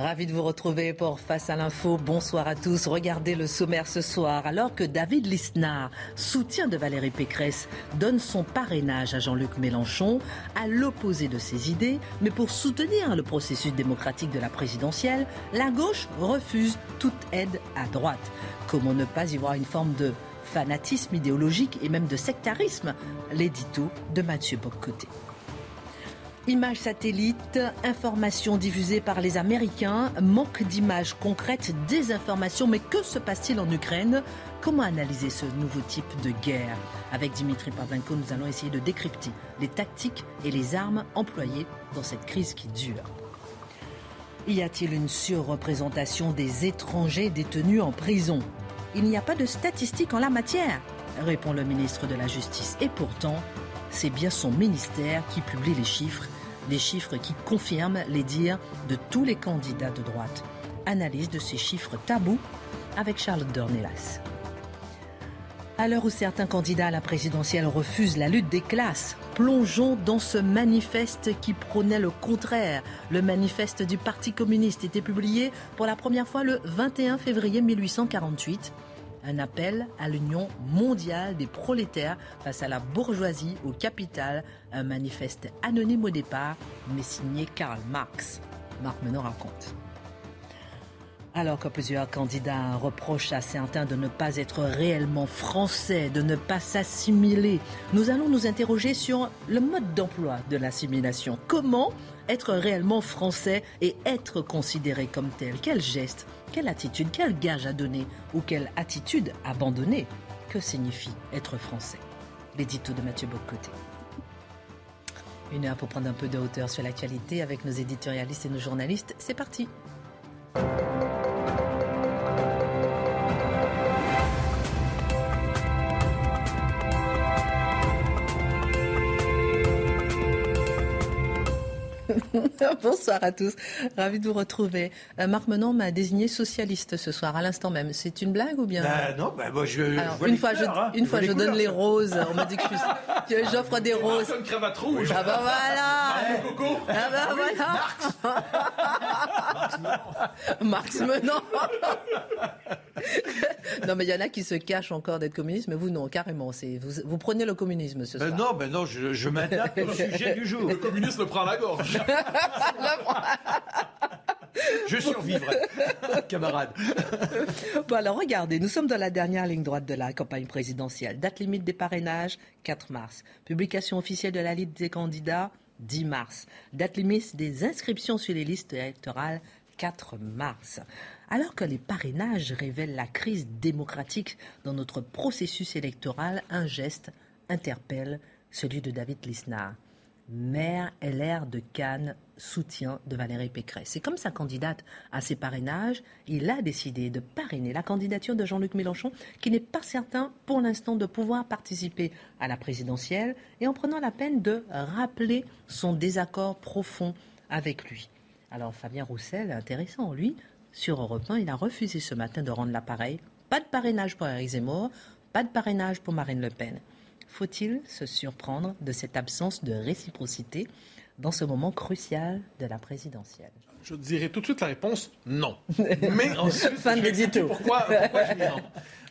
Ravi de vous retrouver pour Face à l'info. Bonsoir à tous. Regardez le sommaire ce soir. Alors que David Lisnard, soutien de Valérie Pécresse, donne son parrainage à Jean-Luc Mélenchon, à l'opposé de ses idées, mais pour soutenir le processus démocratique de la présidentielle, la gauche refuse toute aide à droite. Comment ne pas y voir une forme de fanatisme idéologique et même de sectarisme? L'édito de Mathieu Boccoté. Images satellites, informations diffusées par les Américains, manque d'images concrètes, désinformation. Mais que se passe-t-il en Ukraine? Comment analyser ce nouveau type de guerre? Avec Dimitri Pavlenko, nous allons essayer de décrypter les tactiques et les armes employées dans cette crise qui dure. Y a-t-il une surreprésentation des étrangers détenus en prison? Il n'y a pas de statistiques en la matière, répond le ministre de la Justice. Et pourtant, c'est bien son ministère qui publie les chiffres, des chiffres qui confirment les dires de tous les candidats de droite. Analyse de ces chiffres tabous avec Charlotte Dornelas. À l'heure où certains candidats à la présidentielle refusent la lutte des classes, plongeons dans ce manifeste qui prônait le contraire. Le manifeste du Parti communiste était publié pour la première fois le 21 février 1848 un appel à l'union mondiale des prolétaires face à la bourgeoisie au capital, un manifeste anonyme au départ, mais signé Karl Marx. Marc Menon raconte. Alors que plusieurs candidats reprochent à certains de ne pas être réellement français, de ne pas s'assimiler, nous allons nous interroger sur le mode d'emploi de l'assimilation. Comment être réellement français et être considéré comme tel? Quel geste, quelle attitude, quel gage à donner ou quelle attitude abandonner Que signifie être français? L'édito de Mathieu Bocoté. Une heure pour prendre un peu de hauteur sur l'actualité avec nos éditorialistes et nos journalistes. C'est parti. Bonsoir à tous. Ravi de vous retrouver. Euh, Marc Menon m'a désigné socialiste ce soir, à l'instant même. C'est une blague ou bien? Ben non, moi je. Alors, je vois une fois, couleurs, je, hein. une fois je donne les roses. On m'a dit que je suis- que j'offre des roses. Une cravate rouge. Ah bah voilà Coco. Ah bah voilà Marx Menon Non mais il y en a qui se cachent encore d'être communistes, mais vous non, carrément. C'est vous, vous prenez le communisme ce Ben soir. non, ben non, je, je m'adapte au sujet du jour. Le communisme prend la gorge. Je survivrai, camarade. Bon alors regardez, nous sommes dans la dernière ligne droite de la campagne présidentielle. Date limite des parrainages, 4 mars. Publication officielle de la liste des candidats, 10 mars. Date limite des inscriptions sur les listes électorales, 4 mars. Alors que les parrainages révèlent la crise démocratique dans notre processus électoral, un geste interpelle celui de David Lisnard. Maire LR de Cannes, soutien de Valérie Pécresse. C'est comme sa candidate à ses parrainages, il a décidé de parrainer la candidature de Jean-Luc Mélenchon, qui n'est pas certain pour l'instant de pouvoir participer à la présidentielle, et en prenant la peine de rappeler son désaccord profond avec lui. Alors Fabien Roussel, intéressant, lui, sur Europe 1, il a refusé ce matin de rendre l'appareil. Pas de parrainage pour Eric Zemmour, pas de parrainage pour Marine Le Pen. Faut-il se surprendre de cette absence de réciprocité dans ce moment crucial de la présidentielle? Je dirais tout de suite la réponse non. Mais ensuite, Fin je vais pourquoi, pourquoi je dis non.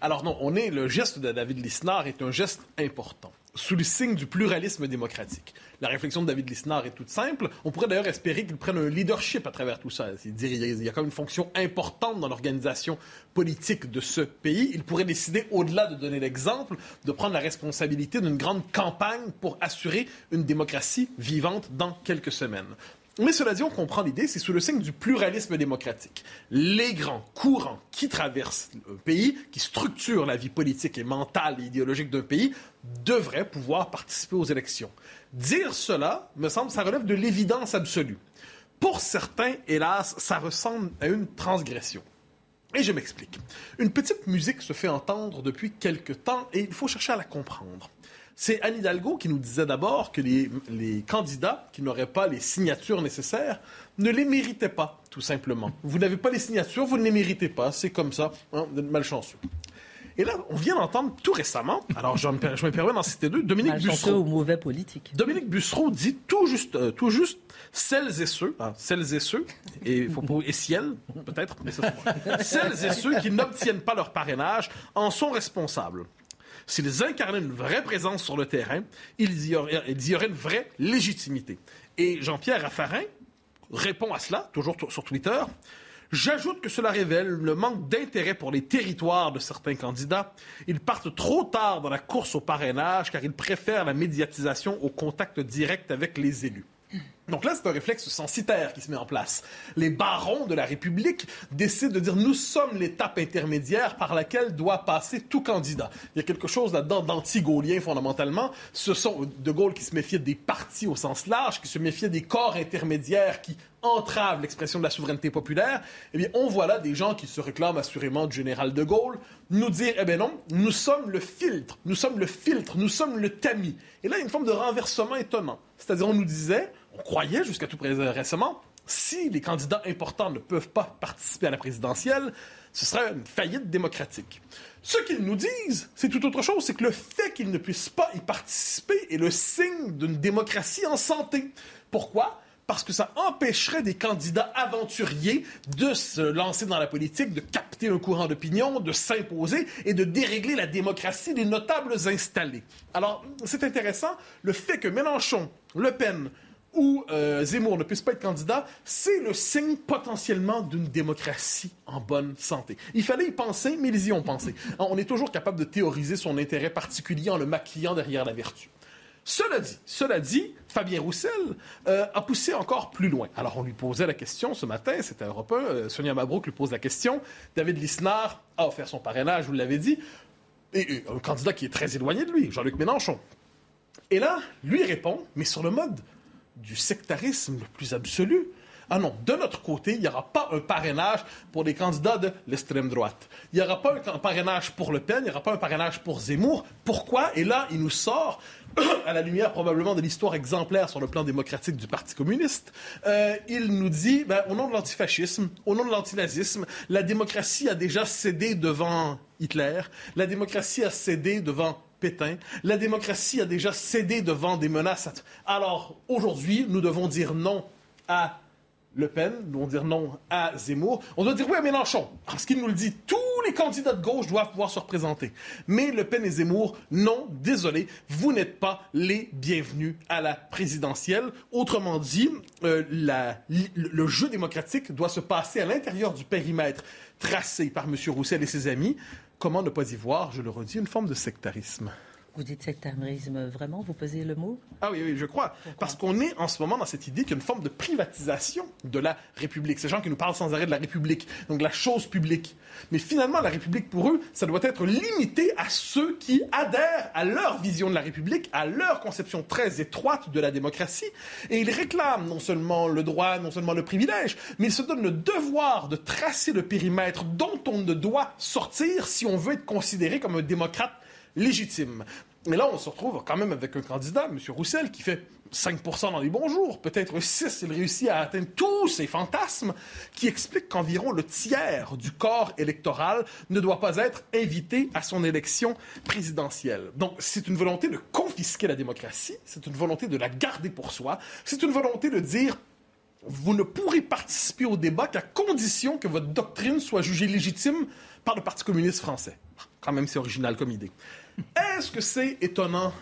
Alors non, on est le geste de David Lisnard est un geste important, sous le signe du pluralisme démocratique. La réflexion de David Lisnard est toute simple. On pourrait d'ailleurs espérer qu'il prenne un leadership à travers tout ça. Il y a- a comme une fonction importante dans l'organisation politique de ce pays. Il pourrait décider, au-delà de donner l'exemple, de prendre la responsabilité d'une grande campagne pour assurer une démocratie vivante dans quelques semaines. Mais cela dit, on comprend l'idée, c'est sous le signe du pluralisme démocratique. Les grands courants qui traversent un pays, qui structurent la vie politique et mentale et idéologique d'un pays, devraient pouvoir participer aux élections. Dire cela, me semble, ça relève de l'évidence absolue. Pour certains, hélas, ça ressemble à une transgression. Et je m'explique. Une petite musique se fait entendre depuis quelque temps et il faut chercher à la comprendre. C'est Anne Hidalgo qui nous disait d'abord que les, les candidats qui n'auraient pas les signatures nécessaires ne les méritaient pas, tout simplement. Vous n'avez pas les signatures, vous ne les méritez pas. C'est comme ça, hein, vous êtes malchanceux. Et là, on vient d'entendre tout récemment, alors je me, je me permets d'en citer deux, Dominique Bussereau. ou mauvais politique. Dominique Bussereau dit tout juste, euh, tout juste, celles et ceux, hein, celles et ceux, et faut pas, et ciel, peut-être, mais ça. Celles et ceux qui n'obtiennent pas leur parrainage en sont responsables. S'ils incarnaient une vraie présence sur le terrain, ils y auraient, une vraie légitimité. Et Jean-Pierre Raffarin répond à cela, toujours sur Twitter. J'ajoute que cela révèle le manque d'intérêt pour les territoires de certains candidats. Ils partent trop tard dans la course au parrainage car ils préfèrent la médiatisation au contact direct avec les élus. Donc là, c'est un réflexe censitaire qui se met en place. Les barons de la République décident de dire nous sommes l'étape intermédiaire par laquelle doit passer tout candidat. Il y a quelque chose là-dedans d'anti-gaulien fondamentalement. Ce sont De Gaulle qui se méfiait des partis au sens large, qui se méfiait des corps intermédiaires qui entravent l'expression de la souveraineté populaire. Eh bien, on voit là des gens qui se réclament assurément du général De Gaulle nous dire eh bien non, nous sommes le filtre, nous sommes le filtre, nous sommes le tamis. Et là, il y a une forme de renversement étonnant. C'est-à-dire, on nous disait, on croyait jusqu'à tout près récemment, si les candidats importants ne peuvent pas participer à la présidentielle, ce serait une faillite démocratique. Ce qu'ils nous disent, c'est tout autre chose, c'est que le fait qu'ils ne puissent pas y participer est le signe d'une démocratie en santé. Pourquoi? Parce que ça empêcherait des candidats aventuriers de se lancer dans la politique, de capter un courant d'opinion, de s'imposer et de dérégler la démocratie des notables installés. Alors, c'est intéressant, le fait que Mélenchon, Le Pen, ou euh, Zemmour ne puisse pas être candidat, c'est le signe potentiellement d'une démocratie en bonne santé. Il fallait y penser, mais ils y ont pensé. On est toujours capable de théoriser son intérêt particulier en le maquillant derrière la vertu. Cela dit, cela dit, Fabien Roussel euh, a poussé encore plus loin. Alors on lui posait la question ce matin, c'était Europe 1, euh, Sonia Mabrouk lui pose la question. David Lisnard a offert son parrainage, vous l'avez dit, et un candidat qui est très éloigné de lui, Jean-Luc Mélenchon. Et là, lui répond, mais sur le mode du sectarisme le plus absolu. Ah non, de notre côté, il n'y aura pas un parrainage pour les candidats de l'extrême droite. Il n'y aura pas un parrainage pour Le Pen, il n'y aura pas un parrainage pour Zemmour. Pourquoi? Et là, il nous sort, à la lumière probablement de l'histoire exemplaire sur le plan démocratique du Parti communiste, euh, il nous dit, ben, au nom de l'antifascisme, au nom de l'antinazisme, la démocratie a déjà cédé devant Hitler, la démocratie a cédé devant Pétain. La démocratie a déjà cédé devant des menaces. Alors, aujourd'hui, nous devons dire non à Le Pen, nous devons dire non à Zemmour. On doit dire oui à Mélenchon, parce qu'il nous le dit. Tous les candidats de gauche doivent pouvoir se représenter. Mais Le Pen et Zemmour, non, désolé, vous n'êtes pas les bienvenus à la présidentielle. Autrement dit, euh, le jeu démocratique doit se passer à l'intérieur du périmètre tracé par M. Roussel et ses amis. Comment ne pas y voir, je le redis, une forme de sectarisme Vous dites sectarisme, vraiment Vous pesez le mot? Ah oui, oui, je crois. Parce qu'on est en ce moment dans cette idée qu'il y a une forme de privatisation de la République. Ces gens qui nous parlent sans arrêt de la République, donc de la chose publique. Mais finalement, la République, pour eux, ça doit être limité à ceux qui adhèrent à leur vision de la République, à leur conception très étroite de la démocratie. Et ils réclament non seulement le droit, non seulement le privilège, mais ils se donnent le devoir de tracer le périmètre dont on ne doit sortir si on veut être considéré comme un démocrate légitime. Mais là, on se retrouve quand même avec un candidat, M. Roussel, qui fait 5% dans les bons jours, peut-être 6 s'il réussit à atteindre tous ses fantasmes, qui explique qu'environ le tiers du corps électoral ne doit pas être invité à son élection présidentielle. Donc, c'est une volonté de confisquer la démocratie, c'est une volonté de la garder pour soi, c'est une volonté de dire vous ne pourrez participer au débat qu'à condition que votre doctrine soit jugée légitime par le Parti communiste français. Quand même, c'est original comme idée. Est-ce que c'est étonnant?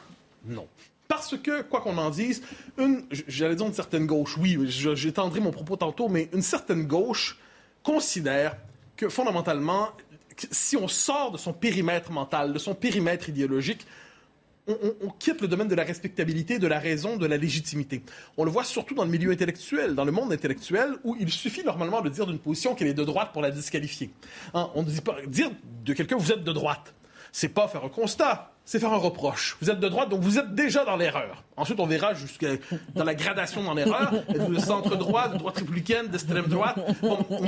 Non. Parce que, quoi qu'on en dise, une, j'allais dire une certaine gauche, oui, j'étendrai mon propos tantôt, mais une certaine gauche considère que fondamentalement, si on sort de son périmètre mental, de son périmètre idéologique, on quitte le domaine de la respectabilité, de la raison, de la légitimité. On le voit surtout dans le milieu intellectuel, dans le monde intellectuel, où il suffit normalement de dire d'une position qu'elle est de droite pour la disqualifier. Hein, on ne dit pas dire de quelqu'un vous êtes de droite. C'est pas faire un constat, c'est faire un reproche. Vous êtes de droite, donc vous êtes déjà dans l'erreur. Ensuite, on verra jusqu'à dans la gradation dans l'erreur. Êtes-vous de centre droit, de droite républicaine, d'extrême droite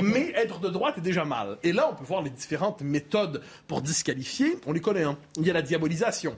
Mais être de droite est déjà mal. Et là, on peut voir les différentes méthodes pour disqualifier. On les connaît. Hein. Il y a la diabolisation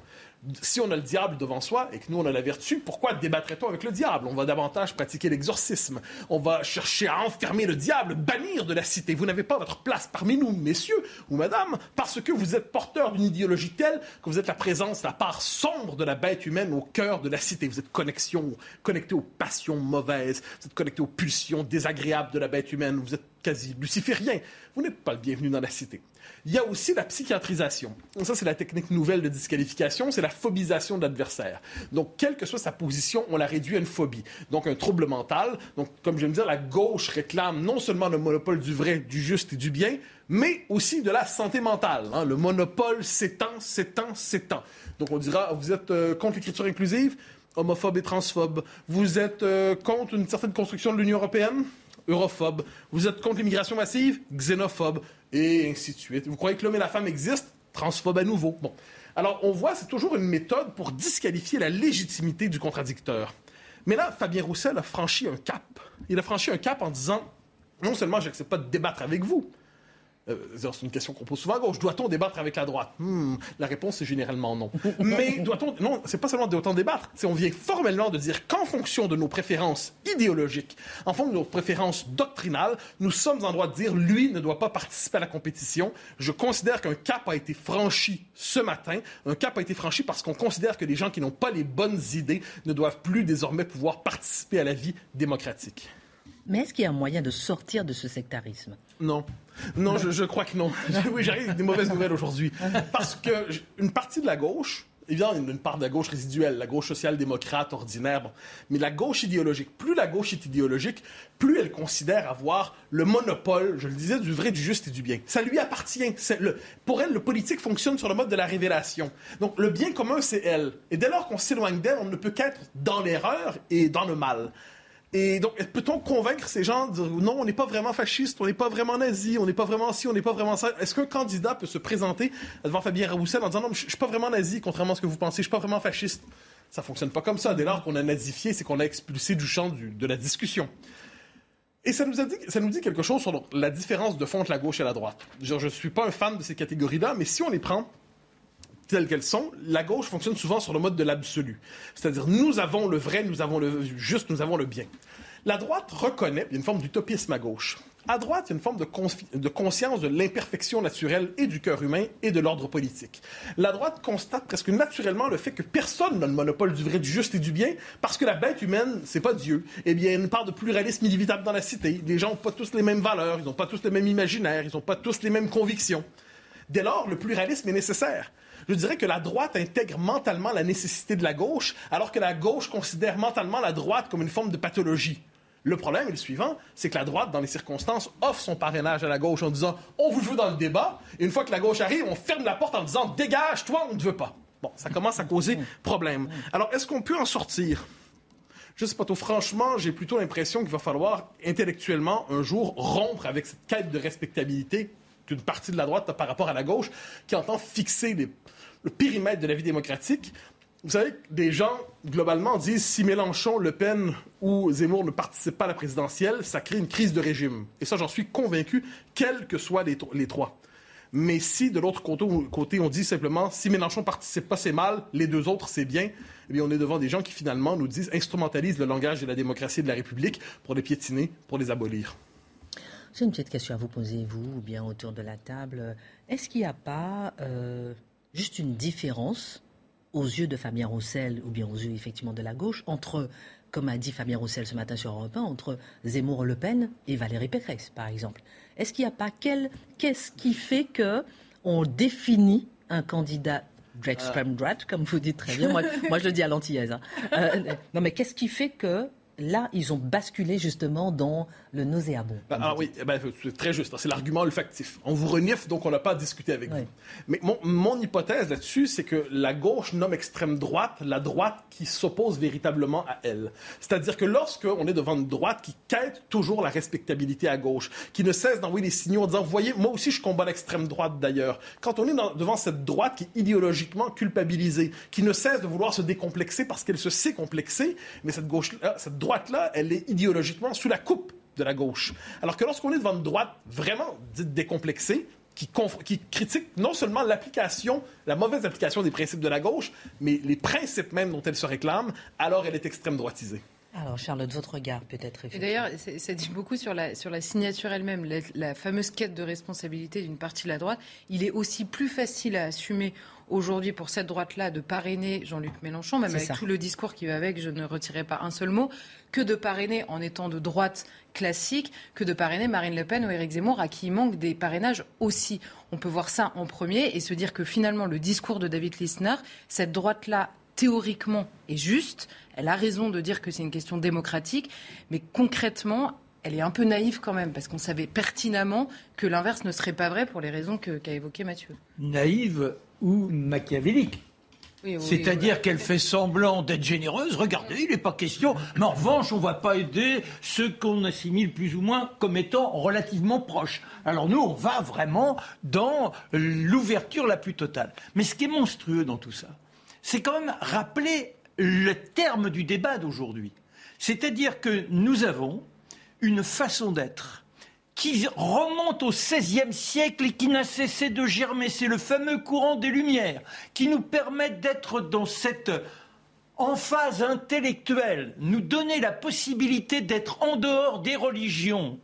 si on a le diable devant soi et que nous on a la vertu, pourquoi débattrait-on avec le diable? On va davantage pratiquer l'exorcisme. On va chercher à enfermer le diable, bannir de la cité. Vous n'avez pas votre place parmi nous, messieurs ou madame, parce que vous êtes porteur d'une idéologie telle que vous êtes la présence, la part sombre de la bête humaine au cœur de la cité. Vous êtes connexion, connecté aux passions mauvaises, vous êtes connecté aux pulsions désagréables de la bête humaine, vous êtes quasi luciférien. Vous n'êtes pas le bienvenu dans la cité. Il y a aussi la psychiatrisation. Ça, c'est la technique nouvelle de disqualification, c'est la phobisation de l'adversaire. Donc, quelle que soit sa position, on la réduit à une phobie. Donc, un trouble mental. Donc, comme je viens de dire, la gauche réclame non seulement le monopole du vrai, du juste et du bien, mais aussi de la santé mentale. Hein. Le monopole s'étend, s'étend, s'étend. Donc, on dira, vous êtes euh, contre l'écriture inclusive? Homophobe et transphobe. Vous êtes euh, contre une certaine construction de l'Union européenne? Europhobe. Vous êtes contre l'immigration massive, xénophobe, et ainsi de suite. Vous croyez que l'homme et la femme existent, transphobe à nouveau. Bon. Alors, on voit, c'est toujours une méthode pour disqualifier la légitimité du contradicteur. Mais là, Fabien Roussel a franchi un cap. Il a franchi un cap en disant non seulement j'accepte pas de débattre avec vous, c'est une question qu'on pose souvent à gauche. Doit-on débattre avec la droite? Hmm, La réponse est généralement non. Mais doit-on Non, c'est pas seulement doit-on débattre. C'est on vient formellement de dire qu'en fonction de nos préférences idéologiques, en fonction de nos préférences doctrinales, nous sommes en droit de dire lui ne doit pas participer à la compétition. Je considère qu'un cap a été franchi ce matin. Un cap a été franchi parce qu'on considère que les gens qui n'ont pas les bonnes idées ne doivent plus désormais pouvoir participer à la vie démocratique. Mais est-ce qu'il y a un moyen de sortir de ce sectarisme? Non. Non, je, crois que non. oui, j'arrive des mauvaises nouvelles aujourd'hui. Parce qu'une partie de la gauche, évidemment, une, part de la gauche résiduelle, la gauche social-démocrate ordinaire, mais la gauche idéologique, plus la gauche est idéologique, plus elle considère avoir le monopole, je le disais, du vrai, du juste et du bien. Ça lui appartient. Pour elle, le politique fonctionne sur le mode de la révélation. Donc, le bien commun, c'est elle. Et dès lors qu'on s'éloigne d'elle, on ne peut qu'être dans l'erreur et dans le mal. Et donc, peut-on convaincre ces gens de dire non, on n'est pas vraiment fasciste, on n'est pas vraiment nazi, on n'est pas vraiment ci, on n'est pas vraiment ça? Est-ce qu'un candidat peut se présenter devant Fabien Roussel en disant non, je suis pas vraiment nazi, contrairement à ce que vous pensez, je suis pas vraiment fasciste? Ça fonctionne pas comme ça. Dès lors qu'on a nazifié, c'est qu'on a expulsé du champ de la discussion. Et ça nous, dit quelque chose sur la différence de fond entre la gauche et la droite. Je ne suis pas un fan de ces catégories-là, mais si on les prend telles qu'elles sont, la gauche fonctionne souvent sur le mode de l'absolu. C'est-à-dire, nous avons le vrai, nous avons le juste, nous avons le bien. La droite reconnaît, une forme d'utopisme à gauche. À droite, il y a une forme de, de conscience de l'imperfection naturelle et du cœur humain et de l'ordre politique. La droite constate presque naturellement le fait que personne n'a le monopole du vrai, du juste et du bien, parce que la bête humaine, c'est pas Dieu. Eh bien, il y a une part de pluralisme inévitable dans la cité. Les gens n'ont pas tous les mêmes valeurs, ils n'ont pas tous les mêmes imaginaires, ils n'ont pas tous les mêmes convictions. Dès lors, le pluralisme est nécessaire. Je dirais que la droite intègre mentalement la nécessité de la gauche, alors que la gauche considère mentalement la droite comme une forme de pathologie. Le problème est le suivant, c'est que la droite, dans les circonstances, offre son parrainage à la gauche en disant on vous veut dans le débat, et une fois que la gauche arrive, on ferme la porte en disant dégage, toi, on ne veut pas. Bon, ça commence à causer problème. Alors, est-ce qu'on peut en sortir? Je sais pas trop. Franchement, j'ai plutôt l'impression qu'il va falloir intellectuellement un jour rompre avec cette quête de respectabilité qu'une partie de la droite par rapport à la gauche qui entend fixer le périmètre de la vie démocratique. Vous savez, des gens, globalement, disent si Mélenchon, Le Pen ou Zemmour ne participent pas à la présidentielle, ça crée une crise de régime. Et ça, j'en suis convaincu, quels que soient les, trois. Mais si, de l'autre côté, on dit simplement si Mélenchon participe pas, c'est mal, les deux autres, c'est bien, eh bien, on est devant des gens qui, finalement, nous disent instrumentalisent le langage de la démocratie et de la République pour les piétiner, pour les abolir. J'ai une petite question à vous poser, vous, ou bien autour de la table. Est-ce qu'il n'y a pas euh, juste une différence aux yeux de Fabien Roussel, ou bien aux yeux effectivement de la gauche, entre, comme a dit Fabien Roussel ce matin sur Europe 1, entre Zemmour Le Pen et Valérie Pécresse, par exemple Est-ce qu'il n'y a pas quel, qu'est-ce qui fait que on définit un candidat d'extrême droite, comme vous dites très bien. Moi, moi je le dis à l'antillaise. Hein. Euh, non, mais qu'est-ce qui fait que là, ils ont basculé justement dans le nauséabond. Ben, ah oui, eh ben, c'est très juste. C'est l'argument olfactif. On vous renifle, donc on n'a pas à discuter avec Oui. vous. Mais mon, mon hypothèse là-dessus, c'est que la gauche nomme extrême droite la droite qui s'oppose véritablement à elle. C'est-à-dire que lorsqu'on est devant une droite qui quête toujours la respectabilité à gauche, qui ne cesse d'envoyer des signaux en disant, vous voyez, moi aussi je combats l'extrême droite d'ailleurs. Quand on est dans- devant cette droite qui est idéologiquement culpabilisée, qui ne cesse de vouloir se décomplexer parce qu'elle se sait complexée, mais cette gauche, cette droite-là, elle est idéologiquement sous la coupe de la gauche. Alors que lorsqu'on est devant une droite vraiment dite décomplexée, qui, critique non seulement l'application, la mauvaise application des principes de la gauche, mais les principes même dont elle se réclame, alors elle est extrême droitisée. Alors, Charlotte, votre regard peut-être. D'ailleurs, ça dit beaucoup sur la, sur la signature elle-même, la, la fameuse quête de responsabilité d'une partie de la droite. Il est aussi plus facile à assumer aujourd'hui pour cette droite-là de parrainer Jean-Luc Mélenchon, même avec ça. tout le discours qui va avec, je ne retirerai pas un seul mot, que de parrainer en étant de droite classique, que de parrainer Marine Le Pen ou Éric Zemmour, à qui il manque des parrainages aussi. On peut voir ça en premier et se dire que finalement, le discours de David Lisnard, cette droite-là, théoriquement, est juste. Elle a raison de dire que c'est une question démocratique, mais concrètement, elle est un peu naïve quand même, parce qu'on savait pertinemment que l'inverse ne serait pas vrai pour les raisons qu'a évoquées Mathieu. Naïve ou machiavélique. Oui, oui, C'est-à-dire oui. qu'elle fait semblant d'être généreuse. Regardez, il n'est pas question. Mais en revanche, on ne va pas aider ceux qu'on assimile plus ou moins comme étant relativement proches. Alors nous, on va vraiment dans l'ouverture la plus totale. Mais ce qui est monstrueux dans tout ça, c'est quand même rappeler le terme du débat d'aujourd'hui. C'est-à-dire que nous avons une façon d'être qui remonte au XVIe siècle et qui n'a cessé de germer. C'est le fameux courant des Lumières qui nous permet d'être dans cette emphase intellectuelle, nous donner la possibilité d'être en dehors des religions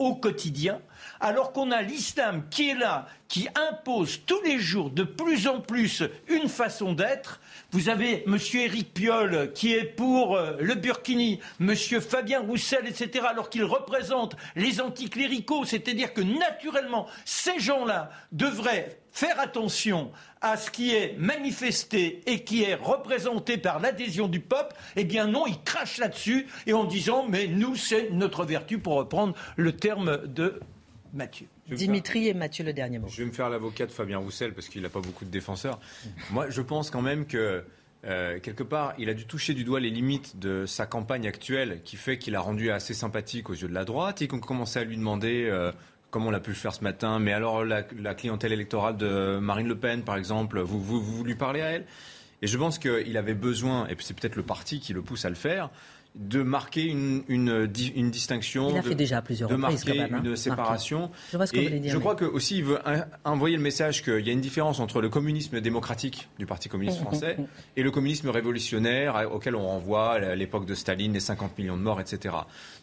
au quotidien, alors qu'on a l'islam qui est là, qui impose tous les jours de plus en plus une façon d'être. Vous avez M. Éric Piolle qui est pour euh, le Burkini, M. Fabien Roussel, etc., alors qu'ils représentent les anticléricaux, c'est-à-dire que naturellement, ces gens-là devraient faire attention à ce qui est manifesté et qui est représenté par l'adhésion du peuple, eh bien non, ils crachent là-dessus et en disant mais nous, c'est notre vertu, pour reprendre le terme de Mathieu. Dimitri et Mathieu, le dernier mot. Je vais me faire l'avocat de Fabien Roussel parce qu'il n'a pas beaucoup de défenseurs. Moi, je pense quand même que euh, quelque part, il a dû toucher du doigt les limites de sa campagne actuelle, qui fait qu'il a rendu assez sympathique aux yeux de la droite et qu'on commençait à lui demander. euh, comme on l'a pu le faire ce matin, mais alors la, la clientèle électorale de Marine Le Pen, par exemple, vous, vous, vous lui parlez à elle? Et je pense qu'il avait besoin, et puis c'est peut-être le parti qui le pousse à le faire, de marquer une, une, di- une distinction. Il a de- fait déjà à plusieurs de reprises, marquer quand même, hein, une Marqué. séparation. Je vois ce que Et vous voulez dire, Je mais- crois que aussi il veut envoyer le message qu'il y a une différence entre le communisme démocratique du Parti communiste français et le communisme révolutionnaire auquel on renvoie à l'époque de Staline, les 50 millions de morts, etc.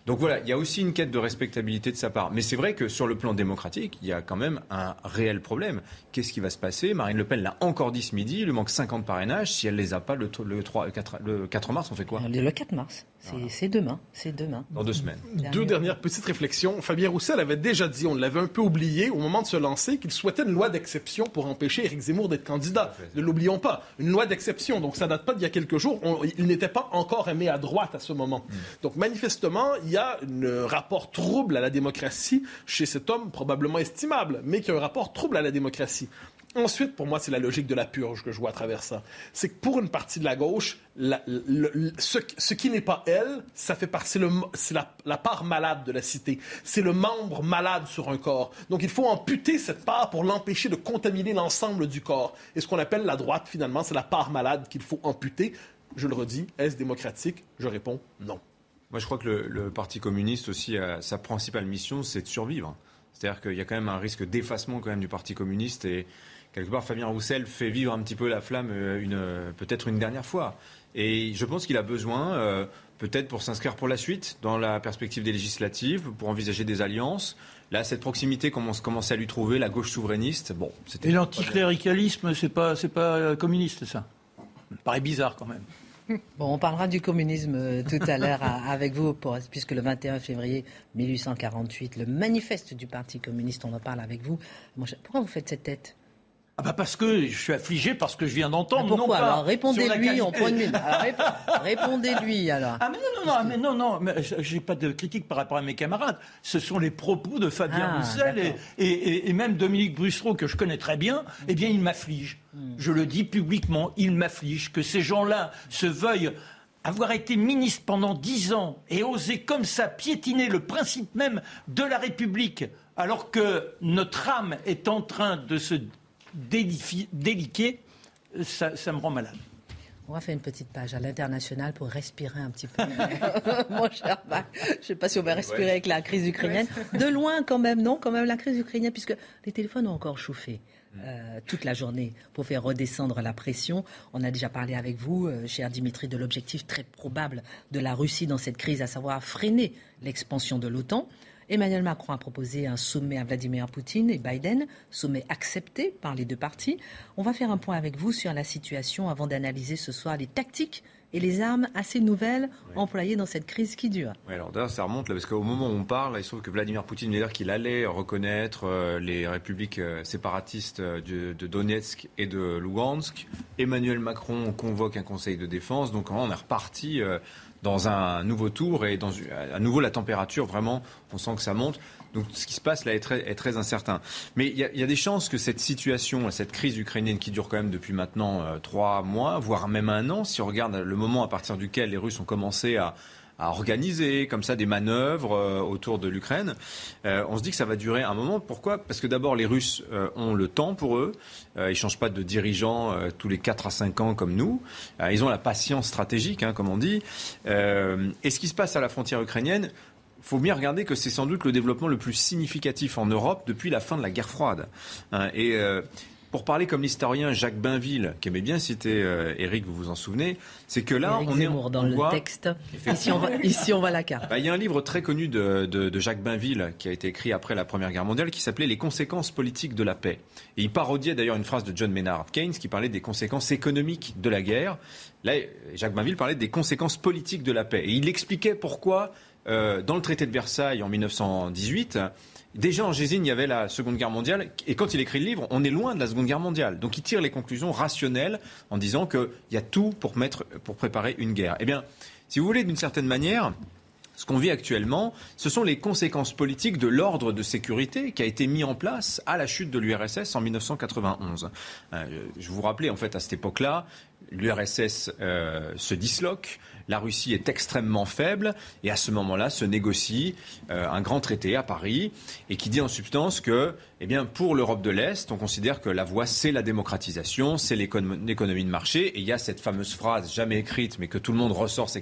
Donc voilà, il y a aussi une quête de respectabilité de sa part. Mais c'est vrai que sur le plan démocratique, il y a quand même un réel problème. Qu'est-ce qui va se passer? Marine Le Pen l'a encore dit ce midi, il lui manque 50 parrainages. Si elle les a pas le, le 3, 4, le 4 mars, on fait quoi? Le 4 mars, c'est demain. C'est demain. Dans deux semaines. Deux dernières petites réflexions. Fabien Roussel avait déjà dit, on l'avait un peu oublié au moment de se lancer, qu'il souhaitait une loi d'exception pour empêcher Éric Zemmour d'être candidat. Ne l'oublions pas. Une loi d'exception. Donc ça date pas d'il y a quelques jours. On- il n'était pas encore aimé à droite à ce moment. Donc manifestement, il y a un rapport trouble à la démocratie chez cet homme probablement estimable, mais qui a un rapport trouble à la démocratie. Ensuite, pour moi, c'est la logique de la purge que je vois à travers ça. C'est que pour une partie de la gauche, ce, qui n'est pas elle, ça fait partie, c'est la, la part malade de la cité. C'est le membre malade sur un corps. Donc il faut amputer cette part pour l'empêcher de contaminer l'ensemble du corps. Et ce qu'on appelle la droite, finalement, c'est la part malade qu'il faut amputer. Je le redis, est-ce démocratique? Je réponds non. Moi, je crois que le, le Parti communiste aussi, euh, sa principale mission, c'est de survivre. C'est-à-dire qu'il y a quand même un risque d'effacement quand même du Parti communiste et quelque part, Fabien Roussel fait vivre un petit peu la flamme euh, une, euh, peut-être une dernière fois. Et je pense qu'il a besoin, euh, peut-être pour s'inscrire pour la suite, dans la perspective des législatives, pour envisager des alliances. Là, cette proximité commence, commence à lui trouver, la gauche souverainiste. Bon, c'était. Et l'anticléricalisme, c'est pas, c'est pas communiste, ça? Ça me paraît bizarre quand même. Bon, on parlera du communisme euh, tout à l'heure avec vous, puisque le 21 février 1848, le manifeste du Parti communiste, on en parle avec vous. Pourquoi vous faites cette tête? Ah bah parce que je suis affligé parce que je viens d'entendre. Ah, pourquoi non alors répondez-lui en point de vue. Répondez-lui alors. Ah mais non non non, mais non non, mais j'ai pas de critique par rapport à mes camarades. Ce sont les propos de Fabien Ah, Roussel et, même Dominique Brussereau que je connais très bien. Eh bien il m'afflige. Hmm. Je le dis publiquement, il m'afflige que ces gens-là se veuillent avoir été ministre pendant dix ans et oser comme ça piétiner le principe même de la République, alors que notre âme est en train de se déliquer, ça, ça me rend malade. On va faire une petite page à l'international pour respirer un petit peu. Mon cher Marc, je ne sais pas si on va respirer avec la crise ukrainienne. De loin quand même, non? Quand même la crise ukrainienne, puisque les téléphones ont encore chauffé. euh, toute la journée pour faire redescendre la pression. On a déjà parlé avec vous, euh, cher Dimitri, de l'objectif très probable de la Russie dans cette crise, à savoir freiner l'expansion de l'OTAN. Emmanuel Macron a proposé un sommet à Vladimir Poutine et Biden, sommet accepté par les deux parties. On va faire un point avec vous sur la situation avant d'analyser ce soir les tactiques et les armes assez nouvelles employées dans cette crise qui dure. Ouais, alors d'ailleurs, ça remonte là, parce qu'au moment où on parle, il se trouve que Vladimir Poutine vient dire qu'il allait reconnaître euh, les républiques euh, séparatistes euh, de, de Donetsk et de Lugansk. Emmanuel Macron convoque un conseil de défense, donc on est reparti euh, dans un nouveau tour et dans à nouveau la température, vraiment, on sent que ça monte. Donc ce qui se passe là est très, est très incertain. Mais il y, a, il y a des chances que cette situation, cette crise ukrainienne qui dure quand même depuis maintenant euh, trois mois, voire même un an, si on regarde le moment à partir duquel les Russes ont commencé à, à organiser comme ça des manœuvres euh, autour de l'Ukraine, euh, on se dit que ça va durer un moment. Pourquoi? Parce que d'abord les Russes euh, ont le temps pour eux. Ils changent pas de dirigeant euh, tous les 4 à 5 ans comme nous. Ils ont la patience stratégique, hein, comme on dit. Et ce qui se passe à la frontière ukrainienne, faut bien regarder que c'est sans doute le développement le plus significatif en Europe depuis la fin de la guerre froide. Hein, et pour parler comme l'historien Jacques Bainville, qui aimait bien citer euh, Eric, vous vous en souvenez, c'est que là, on est Zemmour dans on le voit- texte. Ici on, voit, ici, on voit la carte. bah, Il y a un livre très connu de, de- de Jacques Bainville qui a été écrit après la Première Guerre mondiale qui s'appelait Les conséquences politiques de la paix. Et il parodiait d'ailleurs une phrase de John Maynard Keynes qui parlait des conséquences économiques de la guerre. Là, Jacques Bainville parlait des conséquences politiques de la paix. Et il expliquait pourquoi, euh, dans le traité de Versailles en 1918, Déjà en Gésine, il y avait la Seconde Guerre mondiale, et quand il écrit le livre, on est loin de la Seconde Guerre mondiale. Donc il tire les conclusions rationnelles en disant qu'il y a tout pour, mettre, pour préparer une guerre. Eh bien, si vous voulez, d'une certaine manière, ce qu'on vit actuellement, ce sont les conséquences politiques de l'ordre de sécurité qui a été mis en place à la chute de l'URSS en 1991. Euh, je vous rappelais, en fait, à cette époque-là, l'URSS euh, se disloque, la Russie est extrêmement faible, et à ce moment-là se négocie euh, un grand traité à Paris, et qui dit en substance que, eh bien, pour l'Europe de l'Est, on considère que la voie, c'est la démocratisation, c'est l'économ- l'économie de marché, et il y a cette fameuse phrase, jamais écrite, mais que tout le monde ressort ces,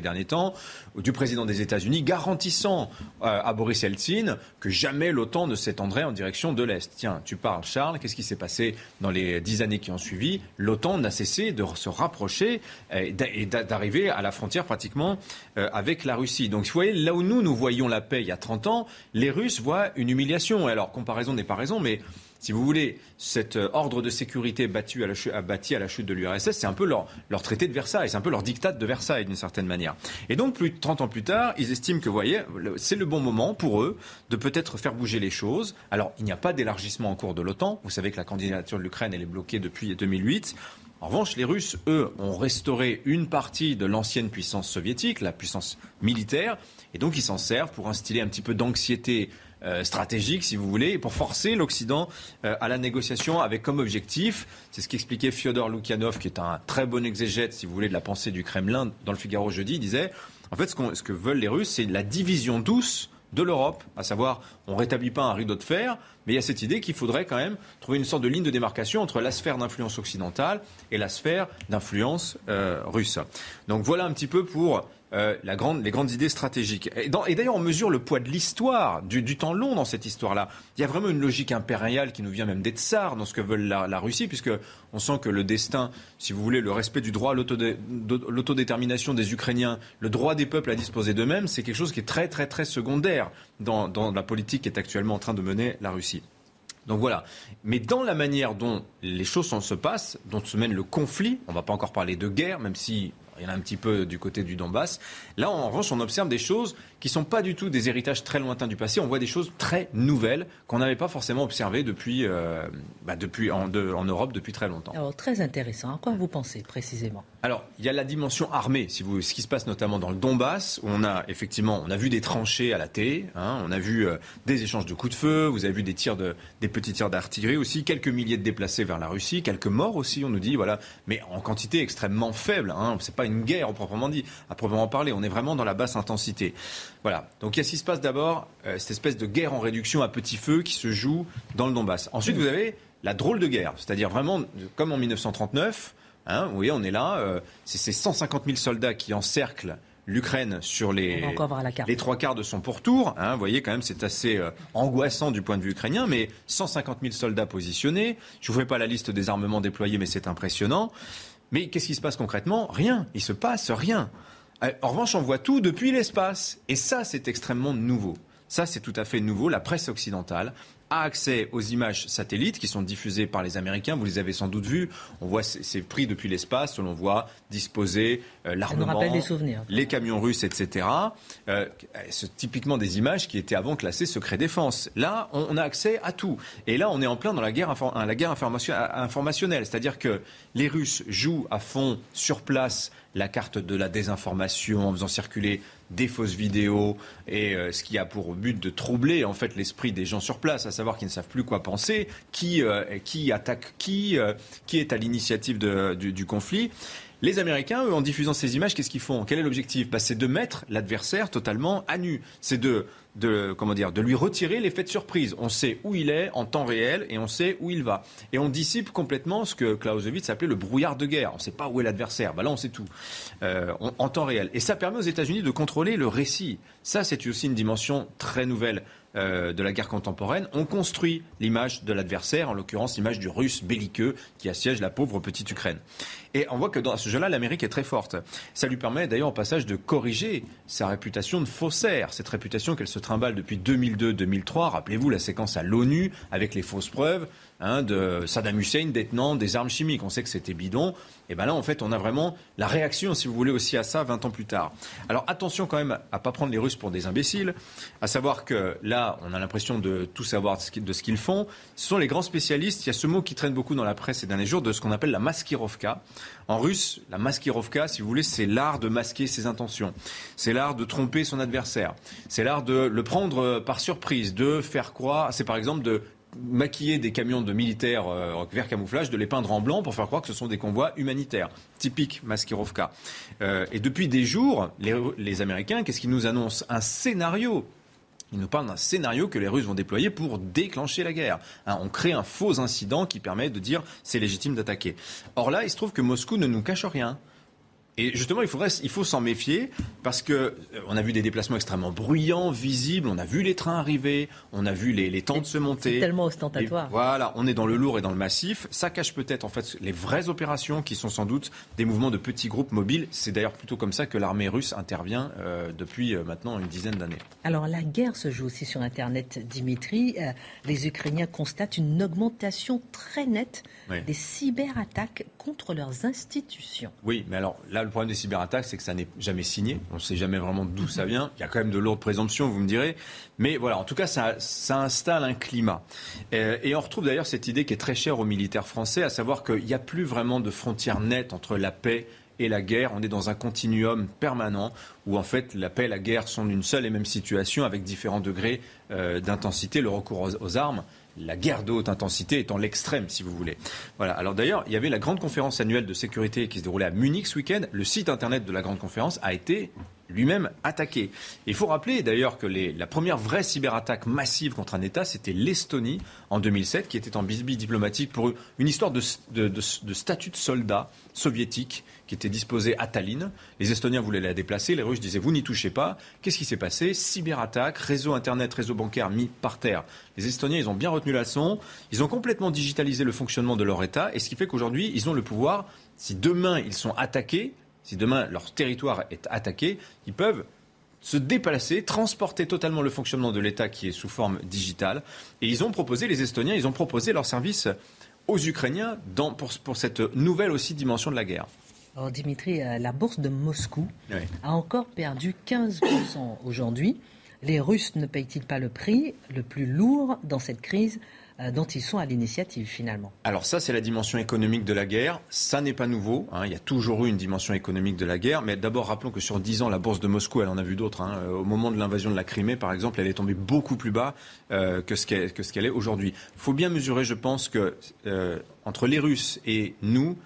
derniers temps, du président des États-Unis, garantissant euh, à Boris Yeltsin que jamais l'OTAN ne s'étendrait en direction de l'Est. Tiens, tu parles, Charles, qu'est-ce qui s'est passé dans les dix années qui ont suivi? L'OTAN n'a cessé de se rapprocher euh, et d'a- et d'a- d'arriver à la frontière pratiquement euh, avec la Russie. Donc, vous voyez, là où nous, nous voyions la paix il y a 30 ans, les Russes voient une humiliation. Alors, comparaison n'est pas raison, mais si vous voulez, cet euh, ordre de sécurité battu à la chu- à- bâti à la chute de l'URSS, c'est un peu leur, leur traité de Versailles, c'est un peu leur diktat de Versailles d'une certaine manière. Et donc, plus de 30 ans plus tard, ils estiment que, vous voyez, c'est le bon moment pour eux de peut-être faire bouger les choses. Alors, il n'y a pas d'élargissement en cours de l'OTAN. Vous savez que la candidature de l'Ukraine, elle est bloquée depuis 2008. En revanche, les Russes, eux, ont restauré une partie de l'ancienne puissance soviétique, la puissance militaire, et donc ils s'en servent pour instiller un petit peu d'anxiété euh, stratégique, si vous voulez, pour forcer l'Occident euh, à la négociation avec comme objectif, c'est ce qu'expliquait Fyodor Loukhanov, qui est un très bon exégète, si vous voulez, de la pensée du Kremlin dans le Figaro jeudi, disait, en fait, ce, ce que veulent les Russes, c'est la division douce de l'Europe, à savoir, on rétablit pas un rideau de fer, mais il y a cette idée qu'il faudrait quand même trouver une sorte de ligne de démarcation entre la sphère d'influence occidentale et la sphère d'influence euh, russe. Donc voilà un petit peu pour euh, les grandes idées stratégiques. Et, d'ailleurs, on mesure le poids de l'histoire, du, temps long dans cette histoire-là. Il y a vraiment une logique impériale qui nous vient même des tsars dans ce que veut la, Russie, puisque on sent que le destin, si vous voulez, le respect du droit à l'autodétermination des Ukrainiens, le droit des peuples à disposer d'eux-mêmes, c'est quelque chose qui est très, très, très secondaire dans, dans la politique qui est actuellement en train de mener la Russie. Donc voilà. Mais dans la manière dont les choses se passent, dont se mène le conflit, on ne va pas encore parler de guerre, même si il y en a un petit peu du côté du Donbass. Là, en revanche, on observe des choses qui ne sont pas du tout des héritages très lointains du passé. On voit des choses très nouvelles qu'on n'avait pas forcément observées depuis, euh, bah, depuis en, en, Europe depuis très longtemps. Alors, très intéressant. À quoi vous pensez précisément? Alors, il y a la dimension armée, ce qui se passe notamment dans le Donbass, où on a effectivement, on a vu des tranchées à la télé, hein, on a vu euh, des échanges de coups de feu, vous avez vu des tirs de, des petits tirs d'artillerie aussi, quelques milliers de déplacés vers la Russie, quelques morts aussi, on nous dit, voilà, mais en quantité extrêmement faible. Hein, c'est pas une guerre proprement dit, à proprement parler. On est vraiment dans la basse intensité. Voilà. Donc il y a ce qui se passe d'abord, euh, cette espèce de guerre en réduction à petit feu qui se joue dans le Donbass. Ensuite, vous avez la drôle de guerre, c'est-à-dire vraiment comme en 1939. Hein, vous voyez, on est là. Euh, c'est ces 150 000 soldats qui encerclent l'Ukraine sur les, les trois quarts de son pourtour. Hein, vous voyez, quand même, c'est assez euh, angoissant du point de vue ukrainien, mais 150 000 soldats positionnés. Je ne vous fais pas la liste des armements déployés, mais c'est impressionnant. Mais qu'est-ce qui se passe concrètement? Rien. Il se passe rien. Euh, en revanche, on voit tout depuis l'espace. Et ça, c'est extrêmement nouveau. Ça, c'est tout à fait nouveau. La presse occidentale a accès aux images satellites qui sont diffusées par les Américains. Vous les avez sans doute vues. On voit ces prix depuis l'espace, on voit disposer euh, l'armement, les camions russes, etc. Euh, c'est typiquement des images qui étaient avant classées secret défense. Là, on, a accès à tout. Et là, on est en plein dans la guerre, la guerre informationnelle. C'est-à-dire que les Russes jouent à fond sur place la carte de la désinformation en faisant circuler des fausses vidéos et euh, ce qui a pour but de troubler en fait l'esprit des gens sur place, à savoir qu'ils ne savent plus quoi penser, qui, euh, qui attaque qui, euh, qui est à l'initiative du, du conflit. Les Américains, eux, en diffusant ces images, qu'est-ce qu'ils font? Quel est l'objectif? Bah, C'est de mettre l'adversaire totalement à nu. C'est de, comment dire, de lui retirer l'effet de surprise. On sait où il est en temps réel et on sait où il va. Et on dissipe complètement ce que Clausewitz appelait le brouillard de guerre. On ne sait pas où est l'adversaire. Bah, là, on sait tout. Euh, en temps réel. Et ça permet aux États-Unis de contrôler le récit. Ça, c'est aussi une dimension très nouvelle euh, de la guerre contemporaine, on construit l'image de l'adversaire, en l'occurrence l'image du russe belliqueux qui assiège la pauvre petite Ukraine. Et on voit que dans ce jeu-là, l'Amérique est très forte. Ça lui permet d'ailleurs au passage de corriger sa réputation de faussaire, cette réputation qu'elle se trimballe depuis 2002-2003. Rappelez-vous la séquence à l'ONU avec les fausses preuves. Hein, de Saddam Hussein détenant des armes chimiques. On sait que c'était bidon. Et bien là, en fait, on a vraiment la réaction, si vous voulez, aussi à ça 20 ans plus tard. Alors attention quand même à ne pas prendre les Russes pour des imbéciles, à savoir que là, on a l'impression de tout savoir de ce qu'ils font. Ce sont les grands spécialistes. Il y a ce mot qui traîne beaucoup dans la presse ces derniers jours de ce qu'on appelle la maskirovka. En russe, la maskirovka, si vous voulez, c'est l'art de masquer ses intentions. C'est l'art de tromper son adversaire. C'est l'art de le prendre par surprise, de faire croire. C'est par exemple de maquiller des camions de militaires euh, vert camouflage, de les peindre en blanc pour faire croire que ce sont des convois humanitaires. Typique Maskirovka. Euh, et depuis des jours, les, Américains, qu'est-ce qu'ils nous annoncent? Un scénario ils nous parlent d'un scénario que les Russes vont déployer pour déclencher la guerre. Hein, on crée un faux incident qui permet de dire c'est légitime d'attaquer. Or là, il se trouve que Moscou ne nous cache rien. Et justement, il, faudrait, il faut s'en méfier parce que euh, on a vu des déplacements extrêmement bruyants, visibles. On a vu les trains arriver, on a vu les, les tentes se monter. C'est tellement ostentatoire. voilà, on est dans le lourd et dans le massif. Ça cache peut-être en fait les vraies opérations qui sont sans doute des mouvements de petits groupes mobiles. C'est d'ailleurs plutôt comme ça que l'armée russe intervient euh, depuis euh, maintenant une dizaine d'années. Alors la guerre se joue aussi sur Internet, Dimitri. les Ukrainiens constatent une augmentation très nette des cyberattaques contre leurs institutions. Oui, mais alors là le problème des cyberattaques, c'est que ça n'est jamais signé. On ne sait jamais vraiment d'où ça vient. Il y a quand même de lourdes présomptions, vous me direz. Mais voilà, en tout cas, ça, installe un climat. Euh, et on retrouve d'ailleurs cette idée qui est très chère aux militaires français, à savoir qu'il n'y a plus vraiment de frontières nettes entre la paix et la guerre. On est dans un continuum permanent où en fait la paix et la guerre sont d'une seule et même situation avec différents degrés euh, d'intensité. Le recours aux armes la guerre de haute intensité étant l'extrême, si vous voulez. Voilà. Alors d'ailleurs, il y avait la grande conférence annuelle de sécurité qui se déroulait à Munich ce week-end. Le site internet de la grande conférence a été lui-même attaqué. il faut rappeler d'ailleurs que la première vraie cyberattaque massive contre un État, c'était l'Estonie en 2007, qui était en bisbille diplomatique pour une histoire de, statut de soldat soviétique qui était disposé à Tallinn. Les Estoniens voulaient la déplacer, les Russes disaient vous n'y touchez pas. Qu'est-ce qui s'est passé? Cyberattaque, réseau Internet, réseau bancaire mis par terre. Les Estoniens, ils ont bien retenu la leçon, ils ont complètement digitalisé le fonctionnement de leur État, et ce qui fait qu'aujourd'hui, ils ont le pouvoir, si demain ils sont attaqués, si demain leur territoire est attaqué, ils peuvent se déplacer, transporter totalement le fonctionnement de l'État qui est sous forme digitale. Et ils ont proposé, les Estoniens, ils ont proposé leur service aux Ukrainiens pour, pour cette nouvelle aussi dimension de la guerre. Alors Dimitri, euh, la bourse de Moscou a encore perdu 15% aujourd'hui. Les Russes ne payent-ils pas le prix le plus lourd dans cette crise dont ils sont à l'initiative finalement. Alors ça, c'est la dimension économique de la guerre. Ça n'est pas nouveau. Hein. Il y a toujours eu une dimension économique de la guerre. Mais d'abord, rappelons que sur 10 ans, la bourse de Moscou, elle en a vu d'autres. Hein. Au moment de l'invasion de la Crimée, par exemple, elle est tombée beaucoup plus bas euh, que ce qu'elle est aujourd'hui. Il faut bien mesurer, je pense, que euh, entre les Russes et nous,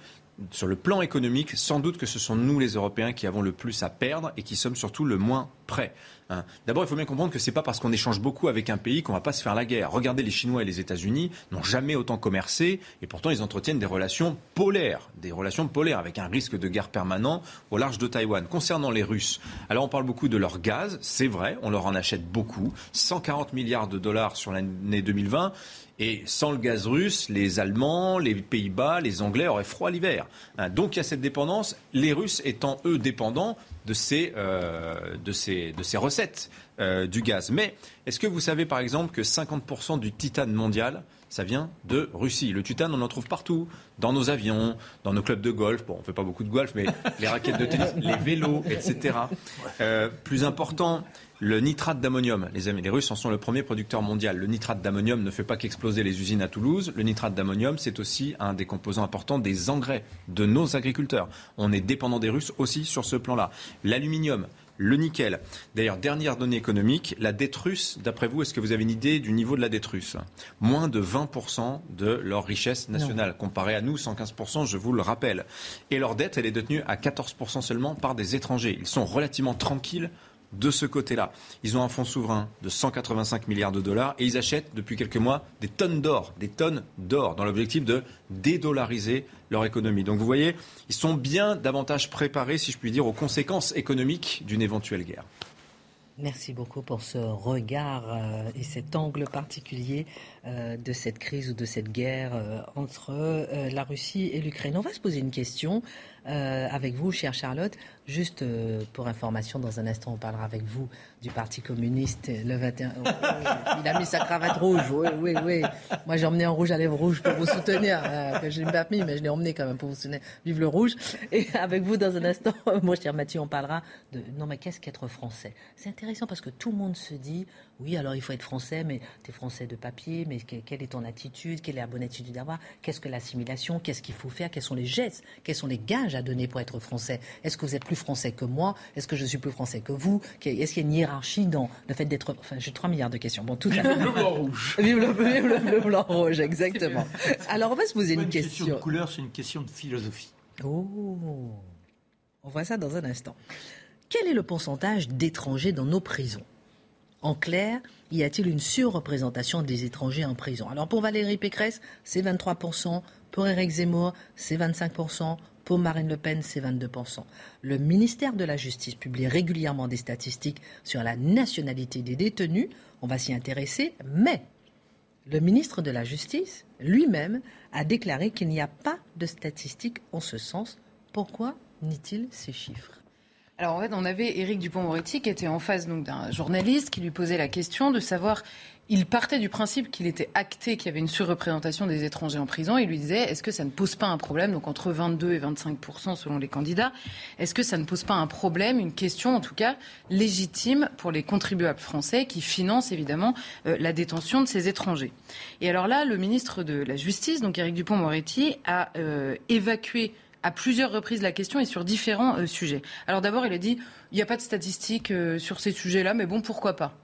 sur le plan économique, sans doute que ce sont nous, les Européens, qui avons le plus à perdre et qui sommes surtout le moins prêts. Hein. D'abord, il faut bien comprendre que ce n'est pas parce qu'on échange beaucoup avec un pays qu'on ne va pas se faire la guerre. Regardez, les Chinois et les États-Unis n'ont jamais autant commercé et pourtant ils entretiennent des relations polaires, des relations polaires avec un risque de guerre permanent au large de Taïwan. Concernant les Russes, alors on parle beaucoup de leur gaz, c'est vrai, on leur en achète beaucoup, 140 milliards de dollars sur l'année 2020. Et sans le gaz russe, les Allemands, les Pays-Bas, les Anglais auraient froid l'hiver. Hein. donc il y a cette dépendance, les Russes étant eux dépendants de ces, euh, de ces, de ces recettes euh, du gaz. Mais est-ce que vous savez par exemple que 50% du titane mondial, ça vient de Russie. Le titane, on en trouve partout, dans nos avions, dans nos clubs de golf. Bon, on ne fait pas beaucoup de golf, mais les raquettes de tennis, les vélos, etc. Euh, plus important, le nitrate d'ammonium, les Russes en sont le premier producteur mondial. Le nitrate d'ammonium ne fait pas qu'exploser les usines à Toulouse. Le nitrate d'ammonium, c'est aussi un des composants importants des engrais de nos agriculteurs. On est dépendant des Russes aussi sur ce plan-là. L'aluminium, le nickel. D'ailleurs, dernière donnée économique, la dette russe, d'après vous, est-ce que vous avez une idée du niveau de la dette russe? Moins de 20% de leur richesse nationale, comparé à nous, 115%, je vous le rappelle. Et leur dette, elle est détenue à 14% seulement par des étrangers. Ils sont relativement tranquilles de ce côté-là. Ils ont un fonds souverain de 185 milliards de dollars et ils achètent depuis quelques mois des tonnes d'or, des tonnes d'or, dans l'objectif de dédollariser leur économie. Donc vous voyez, ils sont bien davantage préparés, si je puis dire, aux conséquences économiques d'une éventuelle guerre. Merci beaucoup pour ce regard euh, et cet angle particulier euh, de cette crise ou de cette guerre euh, entre la Russie et l'Ukraine. On va se poser une question avec vous, chère Charlotte. Juste euh, pour information, dans un instant, on parlera avec vous du Parti communiste le 21. il a mis sa cravate rouge, oui, oui, oui. Moi, j'ai emmené en rouge à lèvres rouges pour vous soutenir. Euh, je ne l'ai pas mis, mais je l'ai emmené quand même pour vous soutenir. Vive le rouge. Et avec vous, dans un instant, moi, cher Mathieu, on parlera de non, mais qu'est-ce qu'être français? C'est intéressant parce que tout le monde se dit oui, alors il faut être français, mais tu es français de papier, mais quelle est ton attitude Quelle est la bonne attitude d'avoir Qu'est-ce que l'assimilation Qu'est-ce qu'il faut faire Quels sont les gestes Quels sont les gages à donner pour être français? Est-ce que vous êtes plus français que moi? Est-ce que je suis plus français que vous? Est-ce qu'il y a une hiérarchie dans le fait d'être. Enfin, j'ai 3 milliards de questions. Bon, tout Vive le blanc rouge. Vive le, blanc rouge, exactement. Alors, on va se poser une, question. question de couleur, c'est une question de philosophie. Oh On voit ça dans un instant. Quel est le pourcentage d'étrangers dans nos prisons? En clair, y a-t-il une surreprésentation des étrangers en prison? Alors pour Valérie Pécresse, c'est 23%, pour Éric Zemmour, c'est 25%, pour Marine Le Pen, c'est 22%. Le ministère de la Justice publie régulièrement des statistiques sur la nationalité des détenus, on va s'y intéresser, mais le ministre de la Justice lui-même a déclaré qu'il n'y a pas de statistiques en ce sens. Pourquoi nie-t-il ces chiffres? Alors en fait, on avait Éric Dupont-Moretti qui était en face d'un journaliste qui lui posait la question de savoir. Il partait du principe qu'il était acté qu'il y avait une surreprésentation des étrangers en prison. Il lui disait est-ce que ça ne pose pas un problème Donc entre 22 et 25% selon les candidats, est-ce que ça ne pose pas un problème, une question en tout cas légitime pour les contribuables français qui financent évidemment euh, la détention de ces étrangers? Et alors là, le ministre de la Justice, donc Éric Dupont-Moretti, a euh, évacué à plusieurs reprises la question et sur différents euh, sujets. Alors d'abord, il a dit il n'y a pas de statistiques euh, sur ces sujets-là, mais bon, pourquoi pas?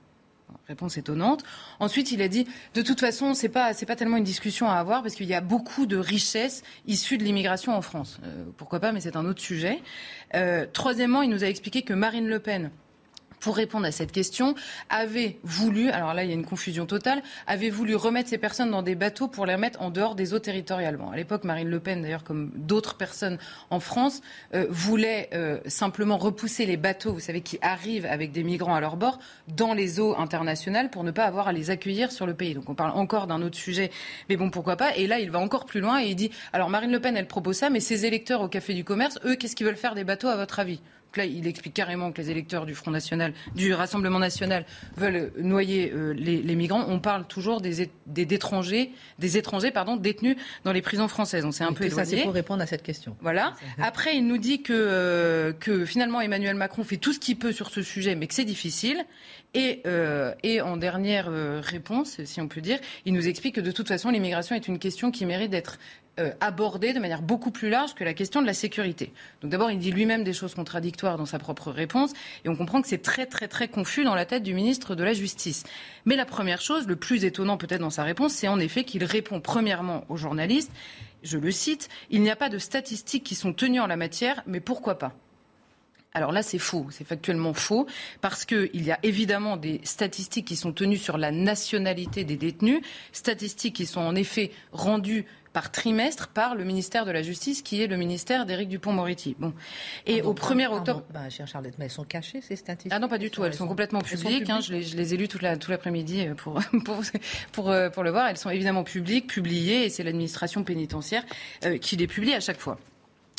Réponse étonnante. Ensuite, il a dit de toute façon, c'est pas c'est pas tellement une discussion à avoir parce qu'il y a beaucoup de richesses issues de l'immigration en France. Euh, pourquoi pas, mais c'est un autre sujet. troisièmement, il nous a expliqué que Marine Le Pen pour répondre à cette question, avait voulu, alors là il y a une confusion totale, avait voulu remettre ces personnes dans des bateaux pour les remettre en dehors des eaux territorialement. à l'époque, Marine Le Pen, d'ailleurs comme d'autres personnes en France, euh, voulait euh, simplement repousser les bateaux, vous savez, qui arrivent avec des migrants à leur bord, dans les eaux internationales pour ne pas avoir à les accueillir sur le pays. Donc on parle encore d'un autre sujet, mais bon, pourquoi pas. Et là, il va encore plus loin et il dit, alors Marine Le Pen, elle propose ça, mais ses électeurs au Café du Commerce, eux, qu'est-ce qu'ils veulent faire des bateaux à votre avis? Donc là, il explique carrément que les électeurs du Front National, du Rassemblement National, veulent noyer euh, les, migrants. On parle toujours des, des, étrangers, des étrangers pardon, détenus dans les prisons françaises. On s'est un peu éloigné. Ça, c'est pour répondre à cette question. Voilà. Après, il nous dit que, euh, que finalement Emmanuel Macron fait tout ce qu'il peut sur ce sujet, mais que c'est difficile. Et, euh, et, en dernière réponse, si on peut dire, il nous explique que de toute façon, l'immigration est une question qui mérite d'être euh, abordé de manière beaucoup plus large que la question de la sécurité. Donc d'abord, il dit lui-même des choses contradictoires dans sa propre réponse, et on comprend que c'est très très très confus dans la tête du ministre de la Justice. Mais la première chose, le plus étonnant peut-être dans sa réponse, c'est en effet qu'il répond premièrement aux journalistes, je le cite, il n'y a pas de statistiques qui sont tenues en la matière, mais pourquoi pas? Alors là, c'est faux, c'est factuellement faux, parce qu'il y a évidemment des statistiques qui sont tenues sur la nationalité des détenus, statistiques qui sont en effet rendues par trimestre par le ministère de la Justice, qui est le ministère d'Éric Dupont-Moretti. Bon. Et au 1er octobre. Bah, chère Charlotte, mais elles sont cachées, ces statistiques Ah non, pas du tout. Elles, sont, complètement publiques. Hein. je, les, je, les, ai lues tout l'après-midi pour, pour, pour, euh, pour, le voir. Elles sont évidemment publiques, publiées, et c'est l'administration pénitentiaire euh, qui les publie à chaque fois.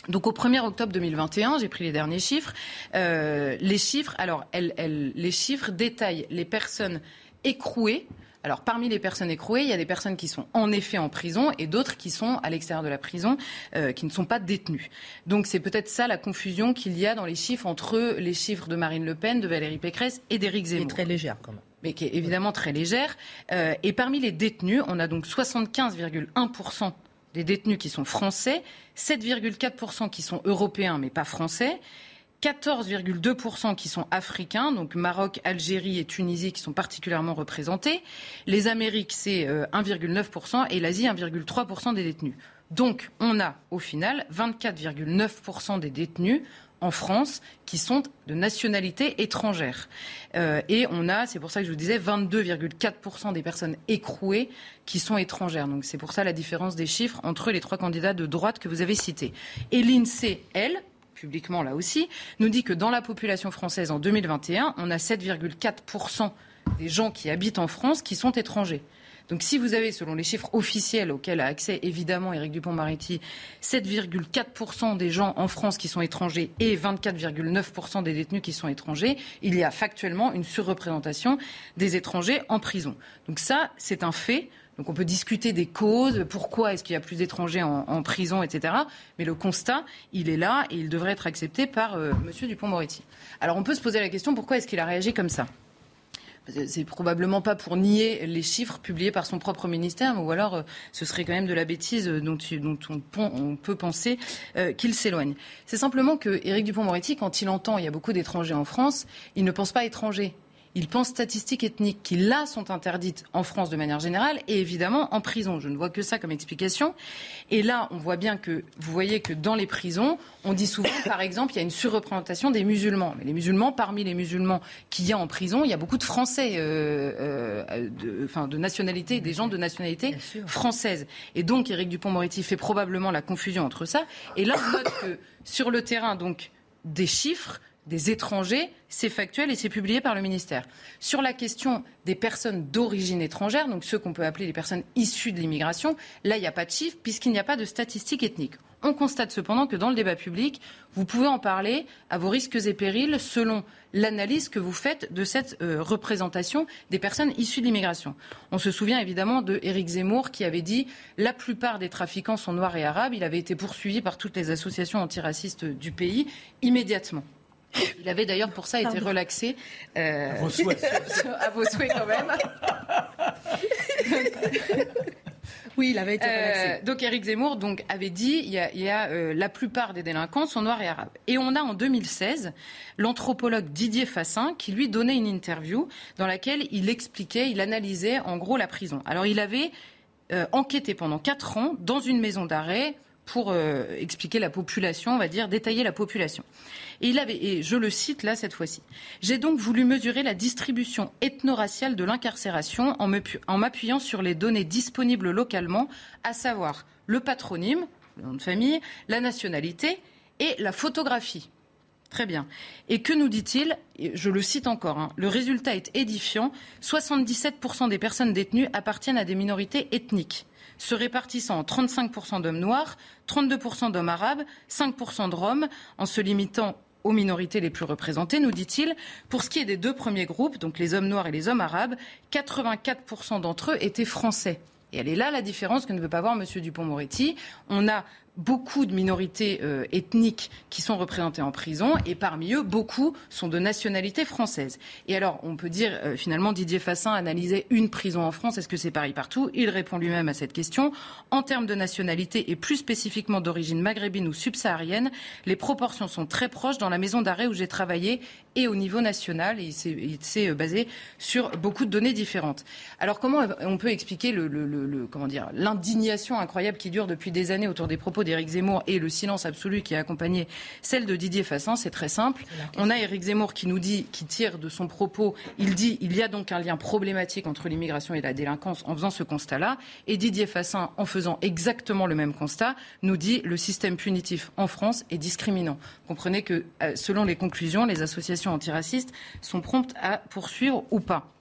Donc au 1er octobre 2021, j'ai pris les derniers chiffres. Euh, les chiffres, alors, elles, elles, les chiffres détaillent les personnes écrouées alors parmi les personnes écrouées, il y a des personnes qui sont en effet en prison et d'autres qui sont à l'extérieur de la prison, euh, qui ne sont pas détenues. Donc c'est peut-être ça la confusion qu'il y a dans les chiffres entre les chiffres de Marine Le Pen, de Valérie Pécresse et d'Éric Zemmour. Qui très légère quand même. Mais qui est évidemment très légère. Euh, et parmi les détenus, on a donc 75,1% des détenus qui sont français, 7,4% qui sont européens mais pas français, 14,2% qui sont africains, donc Maroc, Algérie et Tunisie qui sont particulièrement représentés. Les Amériques, c'est 1,9% euh, et l'Asie, 1,3% des détenus. Donc on a au final 24,9% des détenus en France qui sont de nationalité étrangère. Euh, et on a, c'est pour ça que je vous disais, 22,4% des personnes écrouées qui sont étrangères. Donc c'est pour ça la différence des chiffres entre les trois candidats de droite que vous avez cités. Et l'INSEE, elle, publiquement là aussi, nous dit que dans la population française en 2021, on a 7,4% des gens qui habitent en France qui sont étrangers. Donc si vous avez, selon les chiffres officiels auxquels a accès évidemment Éric Dupont-Moretti, 7,4% des gens en France qui sont étrangers et 24,9% des détenus qui sont étrangers, il y a factuellement une surreprésentation des étrangers en prison. Donc ça, c'est un fait. Donc on peut discuter des causes, pourquoi est-ce qu'il y a plus d'étrangers en, prison, etc. Mais le constat, il est là et il devrait être accepté par euh, M. Dupont-Moretti. Alors on peut se poser la question, pourquoi est-ce qu'il a réagi comme ça? C'est probablement pas pour nier les chiffres publiés par son propre ministère, ou alors euh, ce serait quand même de la bêtise dont, on, peut penser euh, qu'il s'éloigne. C'est simplement que Éric Dupont-Moretti, quand il entend il y a beaucoup d'étrangers en France, il ne pense pas étrangers il pense statistiques ethniques qui, là, sont interdites en France de manière générale et évidemment en prison. Je ne vois que ça comme explication. Et là, on voit bien que, vous voyez que dans les prisons, on dit souvent, par exemple, il y a une surreprésentation des musulmans. Mais les musulmans, parmi les musulmans qu'il y a en prison, il y a beaucoup de Français, euh, euh, de, enfin, de nationalité, des gens de nationalité française. Et donc, Éric Dupont-Moretti fait probablement la confusion entre ça. Et là, on note que sur le terrain, donc, des chiffres des étrangers, c'est factuel et c'est publié par le ministère. Sur la question des personnes d'origine étrangère, donc ceux qu'on peut appeler les personnes issues de l'immigration, là, il n'y a pas de chiffres puisqu'il n'y a pas de statistiques ethniques. On constate cependant que dans le débat public, vous pouvez en parler à vos risques et périls selon l'analyse que vous faites de cette euh, représentation des personnes issues de l'immigration. On se souvient évidemment de Éric Zemmour qui avait dit la plupart des trafiquants sont noirs et arabes. Il avait été poursuivi par toutes les associations antiracistes du pays immédiatement. Il avait d'ailleurs pour ça été relaxé. Euh, à vos souhaits. à vos souhaits quand même. Oui, il avait été relaxé. Euh, donc Éric Zemmour donc, avait dit il y a, il y a euh, la plupart des délinquants sont noirs et arabes. Et on a en 2016 l'anthropologue Didier Fassin qui lui donnait une interview dans laquelle il expliquait, il analysait en gros la prison. Alors il avait enquêté pendant quatre ans dans une maison d'arrêt pour expliquer la population, on va dire, détailler la population. Et il avait, et je le cite là cette fois-ci, j'ai donc voulu mesurer la distribution ethno-raciale de l'incarcération en m'appuyant sur les données disponibles localement, à savoir le patronyme, le nom de famille, la nationalité et la photographie. Très bien. Et que nous dit-il Je le cite encore. Hein. le résultat est édifiant. 77% des personnes détenues appartiennent à des minorités ethniques, se répartissant en 35% d'hommes noirs, 32% d'hommes arabes, 5% de Roms, en se limitant aux minorités les plus représentées, nous dit-il. Pour ce qui est des deux premiers groupes, donc les hommes noirs et les hommes arabes, 84% d'entre eux étaient français. Et elle est là la différence que ne veut pas voir M. Dupont-Moretti. On a beaucoup de minorités euh, ethniques qui sont représentées en prison et parmi eux, beaucoup sont de nationalité française. Et alors, on peut dire, euh, finalement, Didier Fassin analysait une prison en France. Est-ce que c'est pareil partout? Il répond lui-même à cette question. En termes de nationalité et plus spécifiquement d'origine maghrébine ou subsaharienne, les proportions sont très proches dans la maison d'arrêt où j'ai travaillé et au niveau national. Et il s'est euh, basé sur beaucoup de données différentes. Alors, comment on peut expliquer le, l'indignation incroyable qui dure depuis des années autour des propos d'Éric Zemmour et le silence absolu qui a accompagné celle de Didier Fassin, c'est très simple. On a Éric Zemmour qui nous dit, qui tire de son propos, il dit il y a donc un lien problématique entre l'immigration et la délinquance en faisant ce constat-là. Et Didier Fassin, en faisant exactement le même constat, nous dit le système punitif en France est discriminant. Comprenez que, euh, selon les conclusions, les associations antiracistes sont promptes à poursuivre ou pas.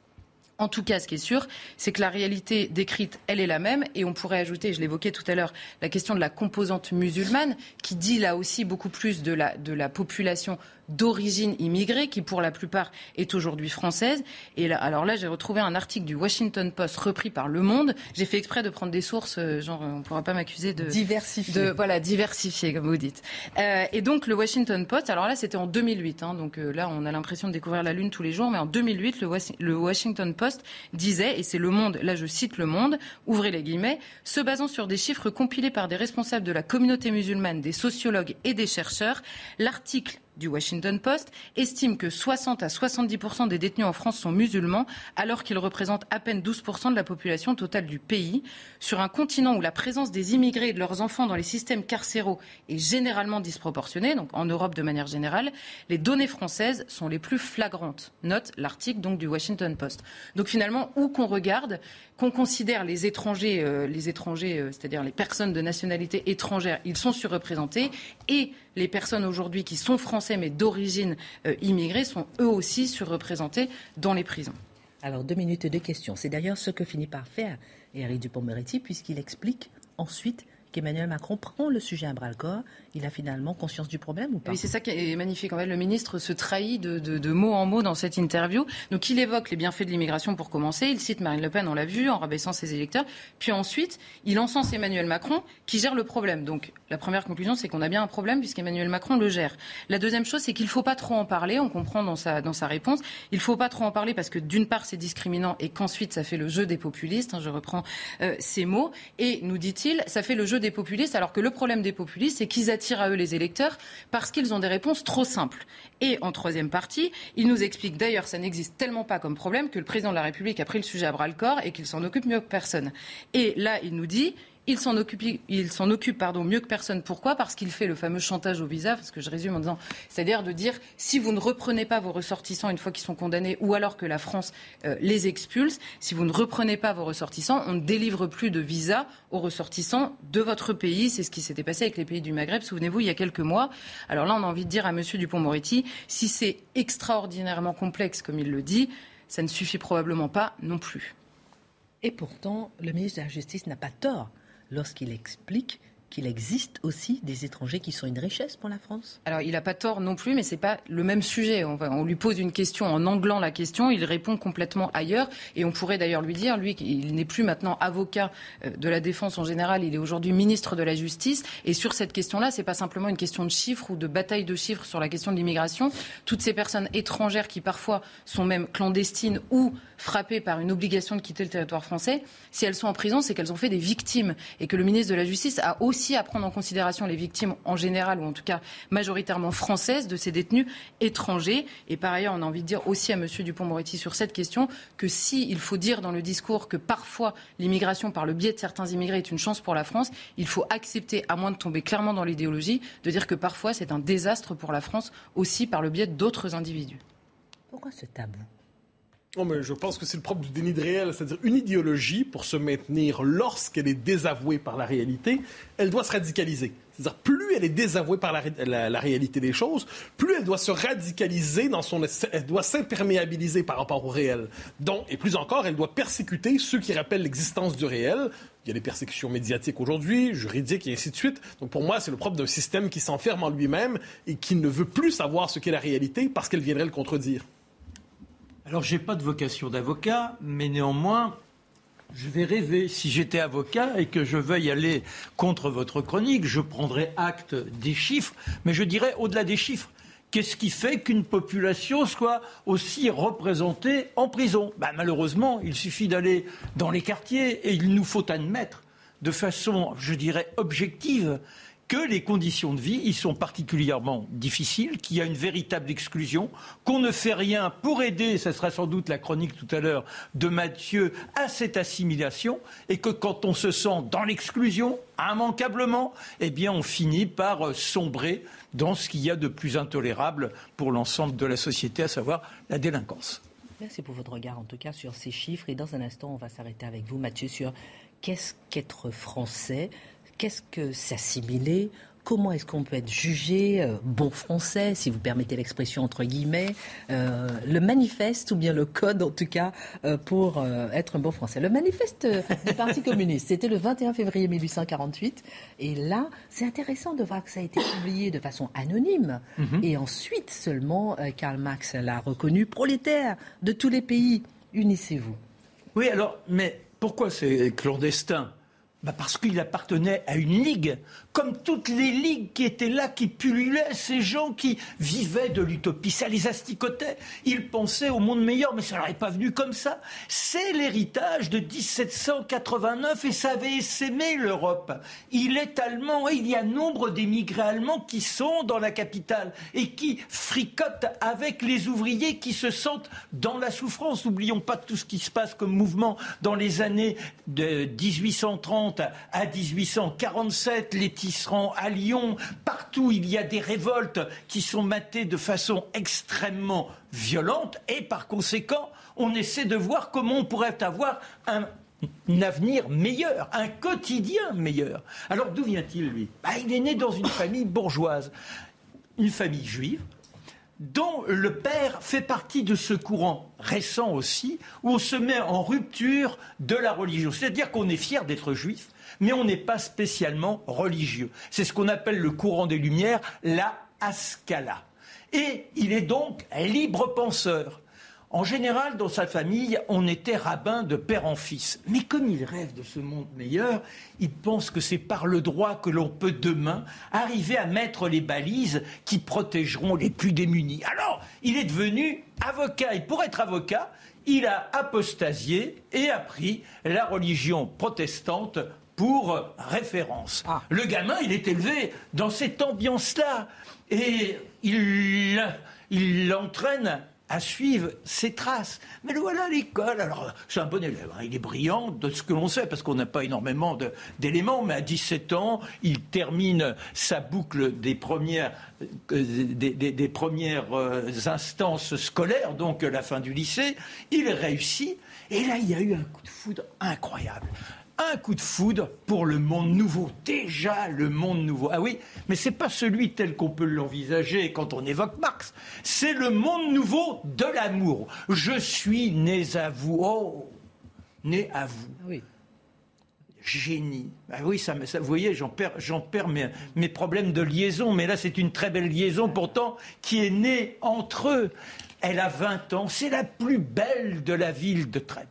En tout cas, ce qui est sûr, c'est que la réalité décrite, elle est la même. Et on pourrait ajouter, je l'évoquais tout à l'heure, la question de la composante musulmane, qui dit là aussi beaucoup plus de la, de la population d'origine immigrée, qui pour la plupart est aujourd'hui française. Et là, alors là, j'ai retrouvé un article du Washington Post repris par Le Monde. J'ai fait exprès de prendre des sources, euh, genre on ne pourra pas m'accuser de diversifier. De, voilà, diversifier comme vous dites. Euh, et donc le Washington Post, alors là c'était en 2008, hein, donc euh, là on a l'impression de découvrir la lune tous les jours, mais en 2008 le, le Washington Post disait, et c'est Le Monde, là je cite Le Monde, ouvrez les guillemets, se basant sur des chiffres compilés par des responsables de la communauté musulmane, des sociologues et des chercheurs, l'article du Washington Post estime que 60 à 70% des détenus en France sont musulmans, alors qu'ils représentent à peine 12% de la population totale du pays. Sur un continent où la présence des immigrés et de leurs enfants dans les systèmes carcéraux est généralement disproportionnée, donc en Europe de manière générale, les données françaises sont les plus flagrantes. Note l'article du Washington Post. Donc finalement, où qu'on regarde, qu'on considère les étrangers, euh, les étrangers, euh, c'est-à-dire les personnes de nationalité étrangère, ils sont surreprésentés et les personnes aujourd'hui qui sont français mais d'origine euh, immigrée sont eux aussi surreprésentés dans les prisons. Alors deux minutes deux questions. C'est d'ailleurs ce que finit par faire Éric Dupond-Moretti puisqu'il explique ensuite qu'Emmanuel Macron prend le sujet à bras-le-corps il a finalement conscience du problème ou pas Oui, c'est ça qui est magnifique. En fait, le ministre se trahit de, mot en mot dans cette interview. Donc, il évoque les bienfaits de l'immigration pour commencer. Il cite Marine Le Pen, on l'a vu, en rabaissant ses électeurs. Puis ensuite, il encense Emmanuel Macron qui gère le problème. Donc, la première conclusion, c'est qu'on a bien un problème puisqu'Emmanuel Macron le gère. La deuxième chose, c'est qu'il ne faut pas trop en parler. On comprend dans sa, dans sa réponse. Il ne faut pas trop en parler parce que d'une part, c'est discriminant et qu'ensuite, ça fait le jeu des populistes. Hein, je reprends euh, ces mots. Et nous dit-il, ça fait le jeu des populistes alors que le problème des populistes, c'est qu'ils attirent à eux les électeurs parce qu'ils ont des réponses trop simples. Et en troisième partie, il nous explique d'ailleurs, ça n'existe tellement pas comme problème que le président de la République a pris le sujet à bras le corps et qu'il s'en occupe mieux que personne. Et là, il nous dit, il s'en occupe, il s'en occupe pardon, mieux que personne. Pourquoi? Parce qu'il fait le fameux chantage au visa, parce que je résume en disant, c'est-à-dire de dire si vous ne reprenez pas vos ressortissants une fois qu'ils sont condamnés, ou alors que la France euh, les expulse, si vous ne reprenez pas vos ressortissants, on ne délivre plus de visa aux ressortissants de votre pays. C'est ce qui s'était passé avec les pays du Maghreb, souvenez-vous, il y a quelques mois. Alors là, on a envie de dire à M. Dupont-Moretti, si c'est extraordinairement complexe, comme il le dit, ça ne suffit probablement pas non plus. Et pourtant, le ministre de la Justice n'a pas tort lorsqu'il explique qu'il existe aussi des étrangers qui sont une richesse pour la France Alors, il n'a pas tort non plus, mais ce n'est pas le même sujet. On, lui pose une question en anglant la question, il répond complètement ailleurs. Et on pourrait d'ailleurs lui dire, lui, qu'il n'est plus maintenant avocat euh, de la défense en général, il est aujourd'hui ministre de la Justice. Et sur cette question-là, ce n'est pas simplement une question de chiffres ou de bataille de chiffres sur la question de l'immigration. Toutes ces personnes étrangères qui parfois sont même clandestines ou frappées par une obligation de quitter le territoire français, si elles sont en prison, c'est qu'elles ont fait des victimes. Et que le ministre de la Justice a aussi aussi à prendre en considération les victimes en général, ou en tout cas majoritairement françaises, de ces détenus étrangers. Et par ailleurs, on a envie de dire aussi à M. Dupont-Moretti sur cette question que si il faut dire dans le discours que parfois l'immigration par le biais de certains immigrés est une chance pour la France, il faut accepter, à moins de tomber clairement dans l'idéologie, de dire que parfois c'est un désastre pour la France aussi par le biais d'autres individus. Pourquoi ce tabou? Non, mais je pense que c'est le propre du déni de réel, c'est-à-dire une idéologie, pour se maintenir lorsqu'elle est désavouée par la réalité, elle doit se radicaliser. C'est-à-dire, plus elle est désavouée par la, réalité des choses, plus elle doit se radicaliser dans son... Elle doit s'imperméabiliser par rapport au réel. Donc, et plus encore, elle doit persécuter ceux qui rappellent l'existence du réel il y a des persécutions médiatiques aujourd'hui, juridiques et ainsi de suite. Donc pour moi, c'est le propre d'un système qui s'enferme en lui-même et qui ne veut plus savoir ce qu'est la réalité parce qu'elle viendrait le contredire. Alors, j'ai pas de vocation d'avocat, mais néanmoins, je vais rêver. Si j'étais avocat et que je veuille aller contre votre chronique, je prendrais acte des chiffres, mais je dirais au-delà des chiffres. Qu'est-ce qui fait qu'une population soit aussi représentée en prison? Ben, Malheureusement, il suffit d'aller dans les quartiers et il nous faut admettre de façon, je dirais, objective que les conditions de vie y sont particulièrement difficiles, qu'il y a une véritable exclusion, qu'on ne fait rien pour aider, ce sera sans doute la chronique tout à l'heure de Mathieu, à cette assimilation, et que quand on se sent dans l'exclusion, immanquablement, eh bien on finit par sombrer dans ce qu'il y a de plus intolérable pour l'ensemble de la société, à savoir la délinquance. Merci pour votre regard en tout cas sur ces chiffres. Et dans un instant, on va s'arrêter avec vous, Mathieu, sur qu'est-ce qu'être français? Qu'est-ce que s'assimiler? Comment est-ce qu'on peut être jugé euh, bon français, si vous permettez l'expression entre guillemets, euh, le manifeste ou bien le code en tout cas euh, pour être un bon français? Le manifeste du Parti communiste, c'était le 21 février 1848. Et là, c'est intéressant de voir que ça a été publié de façon anonyme. Mhm. Et ensuite seulement, Karl Marx l'a reconnu prolétaire de tous les pays. Unissez-vous. Oui, alors, mais pourquoi c'est clandestin? Bah, parce qu'il appartenait à une ligue, comme toutes les ligues qui étaient là, qui pullulaient, ces gens qui vivaient de l'utopie. Ça les asticotait. Ils pensaient au monde meilleur, mais ça est pas venu comme ça. C'est l'héritage de 1789 et ça avait essaimé l'Europe. Il est allemand et il y a nombre d'émigrés allemands qui sont dans la capitale et qui fricotent avec les ouvriers qui se sentent dans la souffrance. N'oublions pas tout ce qui se passe comme mouvement dans les années de 1830 à 1847, les tisserands à Lyon, partout il y a des révoltes qui sont matées de façon extrêmement violente. Et par conséquent, on essaie de voir comment on pourrait avoir un, avenir meilleur, un quotidien meilleur. Alors d'où vient-il, lui? Bah, Il est né dans une famille bourgeoise, une famille juive, dont le père fait partie de ce courant récent aussi, où on se met en rupture de la religion. C'est-à-dire qu'on est fier d'être juif, mais on n'est pas spécialement religieux. C'est ce qu'on appelle le courant des Lumières, la Ascala. Et il est donc libre penseur. En général, dans sa famille, on était rabbin de père en fils. Mais comme il rêve de ce monde meilleur, il pense que c'est par le droit que l'on peut demain arriver à mettre les balises qui protégeront les plus démunis. Alors, il est devenu avocat. Et pour être avocat, il a apostasié et appris la religion protestante pour référence. Ah. Le gamin, il est élevé dans cette ambiance-là et il l'entraîne à suivre ses traces. Mais voilà l'école. Alors, c'est un bon élève. Hein. Il est brillant de ce que l'on sait, parce qu'on n'a pas énormément d'éléments, mais à 17 ans, il termine sa boucle des premières, euh, euh, instances scolaires, donc la fin du lycée. Il réussit. Et là, il y a eu un coup de foudre incroyable un coup de foudre pour le monde nouveau. Déjà le monde nouveau. Ah oui, mais c'est pas celui tel qu'on peut l'envisager quand on évoque Marx. C'est le monde nouveau de l'amour. Je suis né à vous. Oh, né à vous. Ah oui. Génie. Ah oui, ça, ça, vous voyez, j'en perds, j'en perds mes, mes, problèmes de liaison, mais là c'est une très belle liaison pourtant qui est née entre eux. Elle a 20 ans, c'est la plus belle de la ville de Trèbes.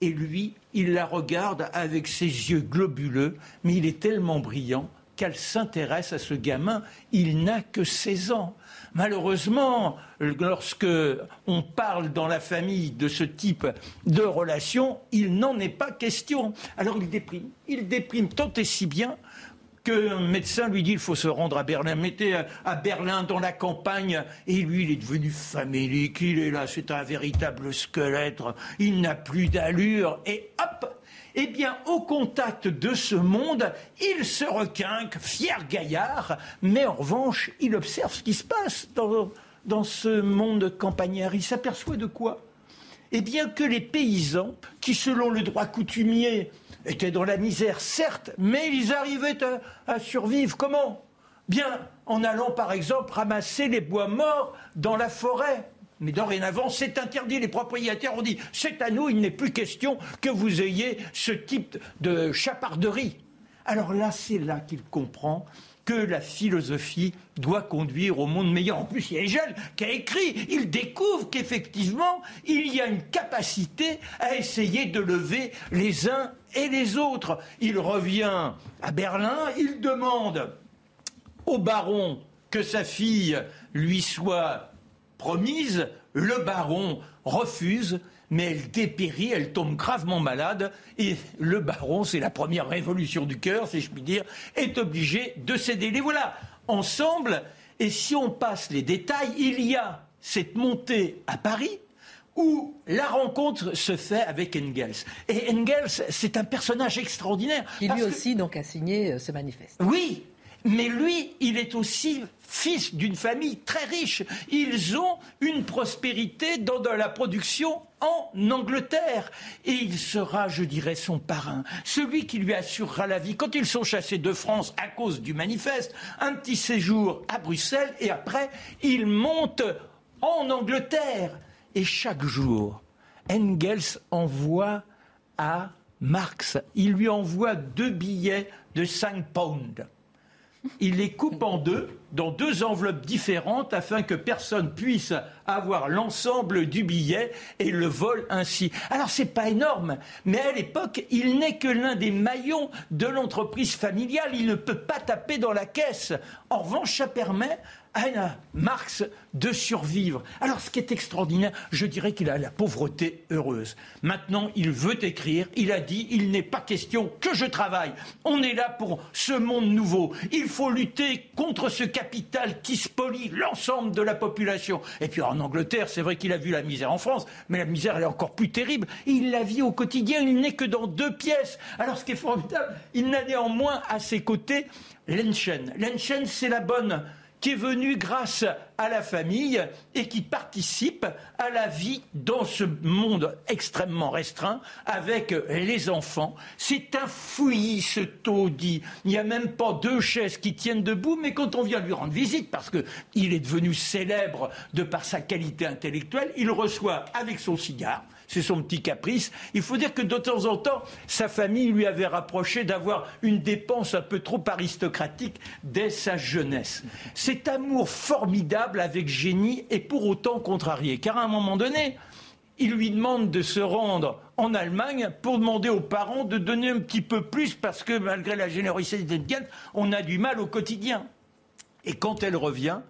Et lui, il la regarde avec ses yeux globuleux, mais il est tellement brillant qu'elle s'intéresse à ce gamin. Il n'a que 16 ans. Malheureusement, lorsque on parle dans la famille de ce type de relation, il n'en est pas question. Alors il déprime. Il déprime tant et si bien qu'un médecin lui dit il faut se rendre à Berlin. Mettez à Berlin dans la campagne. Et lui, il est devenu famélique. Il est là, c'est un véritable squelette. Il n'a plus d'allure. Et hop eh bien, au contact de ce monde, il se requinque, fier gaillard, mais en revanche, il observe ce qui se passe dans, dans ce monde campagnard. Il s'aperçoit de quoi? Eh bien, que les paysans, qui selon le droit coutumier étaient dans la misère, certes, mais ils arrivaient à, survivre. Comment? Bien en allant, par exemple, ramasser les bois morts dans la forêt. Mais dorénavant, c'est interdit. Les propriétaires ont dit c'est à nous, il n'est plus question que vous ayez ce type de chaparderie. Alors là, c'est là qu'il comprend que la philosophie doit conduire au monde meilleur. En plus, il y a Hegel qui a écrit, il découvre qu'effectivement, il y a une capacité à essayer de lever les uns et les autres. Il revient à Berlin, il demande au baron que sa fille lui soit promise, le baron refuse, mais elle dépérit, elle tombe gravement malade, et le baron, c'est la première révolution du cœur, si je puis dire, est obligé de céder. Les voilà ensemble, et si on passe les détails, il y a cette montée à Paris, où la rencontre se fait avec Engels. Et Engels, c'est un personnage extraordinaire. Qui lui aussi donc a signé euh, ce manifeste. Oui, mais lui, il est aussi fils d'une famille très riche. Ils ont une prospérité dans la production en Angleterre. Et il sera, je dirais, son parrain, celui qui lui assurera la vie. Quand ils sont chassés de France à cause du manifeste, un petit séjour à Bruxelles et après, ils montent en Angleterre. Et chaque jour, Engels envoie à Marx, il lui envoie deux billets de 5 pounds il les coupe en deux, dans deux enveloppes différentes, afin que personne puisse avoir l'ensemble du billet et le vole ainsi. Alors c'est pas énorme, mais à l'époque, il n'est que l'un des maillons de l'entreprise familiale. Il ne peut pas taper dans la caisse. En revanche, ça permet à Marx de survivre. Alors ce qui est extraordinaire, je dirais qu'il a la pauvreté heureuse. Maintenant, il veut écrire, il a dit, il n'est pas question que je travaille. On est là pour ce monde nouveau. Il faut lutter contre ce capital qui spolie l'ensemble de la population. Et puis en Angleterre, c'est vrai qu'il a vu la misère en France, mais la misère elle est encore plus terrible. Il la vit au quotidien, il n'est que dans deux pièces. Alors ce qui est formidable, il n'a néanmoins à ses côtés Lenchen. Lenchen, c'est la bonne qui est venu grâce à la famille et qui participe à la vie dans ce monde extrêmement restreint avec les enfants. C'est un fouillis, ce taudis. Il n'y a même pas deux chaises qui tiennent debout, mais quand on vient lui rendre visite, parce qu'il est devenu célèbre de par sa qualité intellectuelle, il reçoit avec son cigare c'est son petit caprice. Il faut dire que de temps en temps, sa famille lui avait rapproché d'avoir une dépense un peu trop aristocratique dès sa jeunesse. Cet amour formidable avec génie est pour autant contrarié, car à un moment donné, il lui demande de se rendre en Allemagne pour demander aux parents de donner un petit peu plus parce que malgré la générosité d'Engels, on a du mal au quotidien. Et quand elle revient,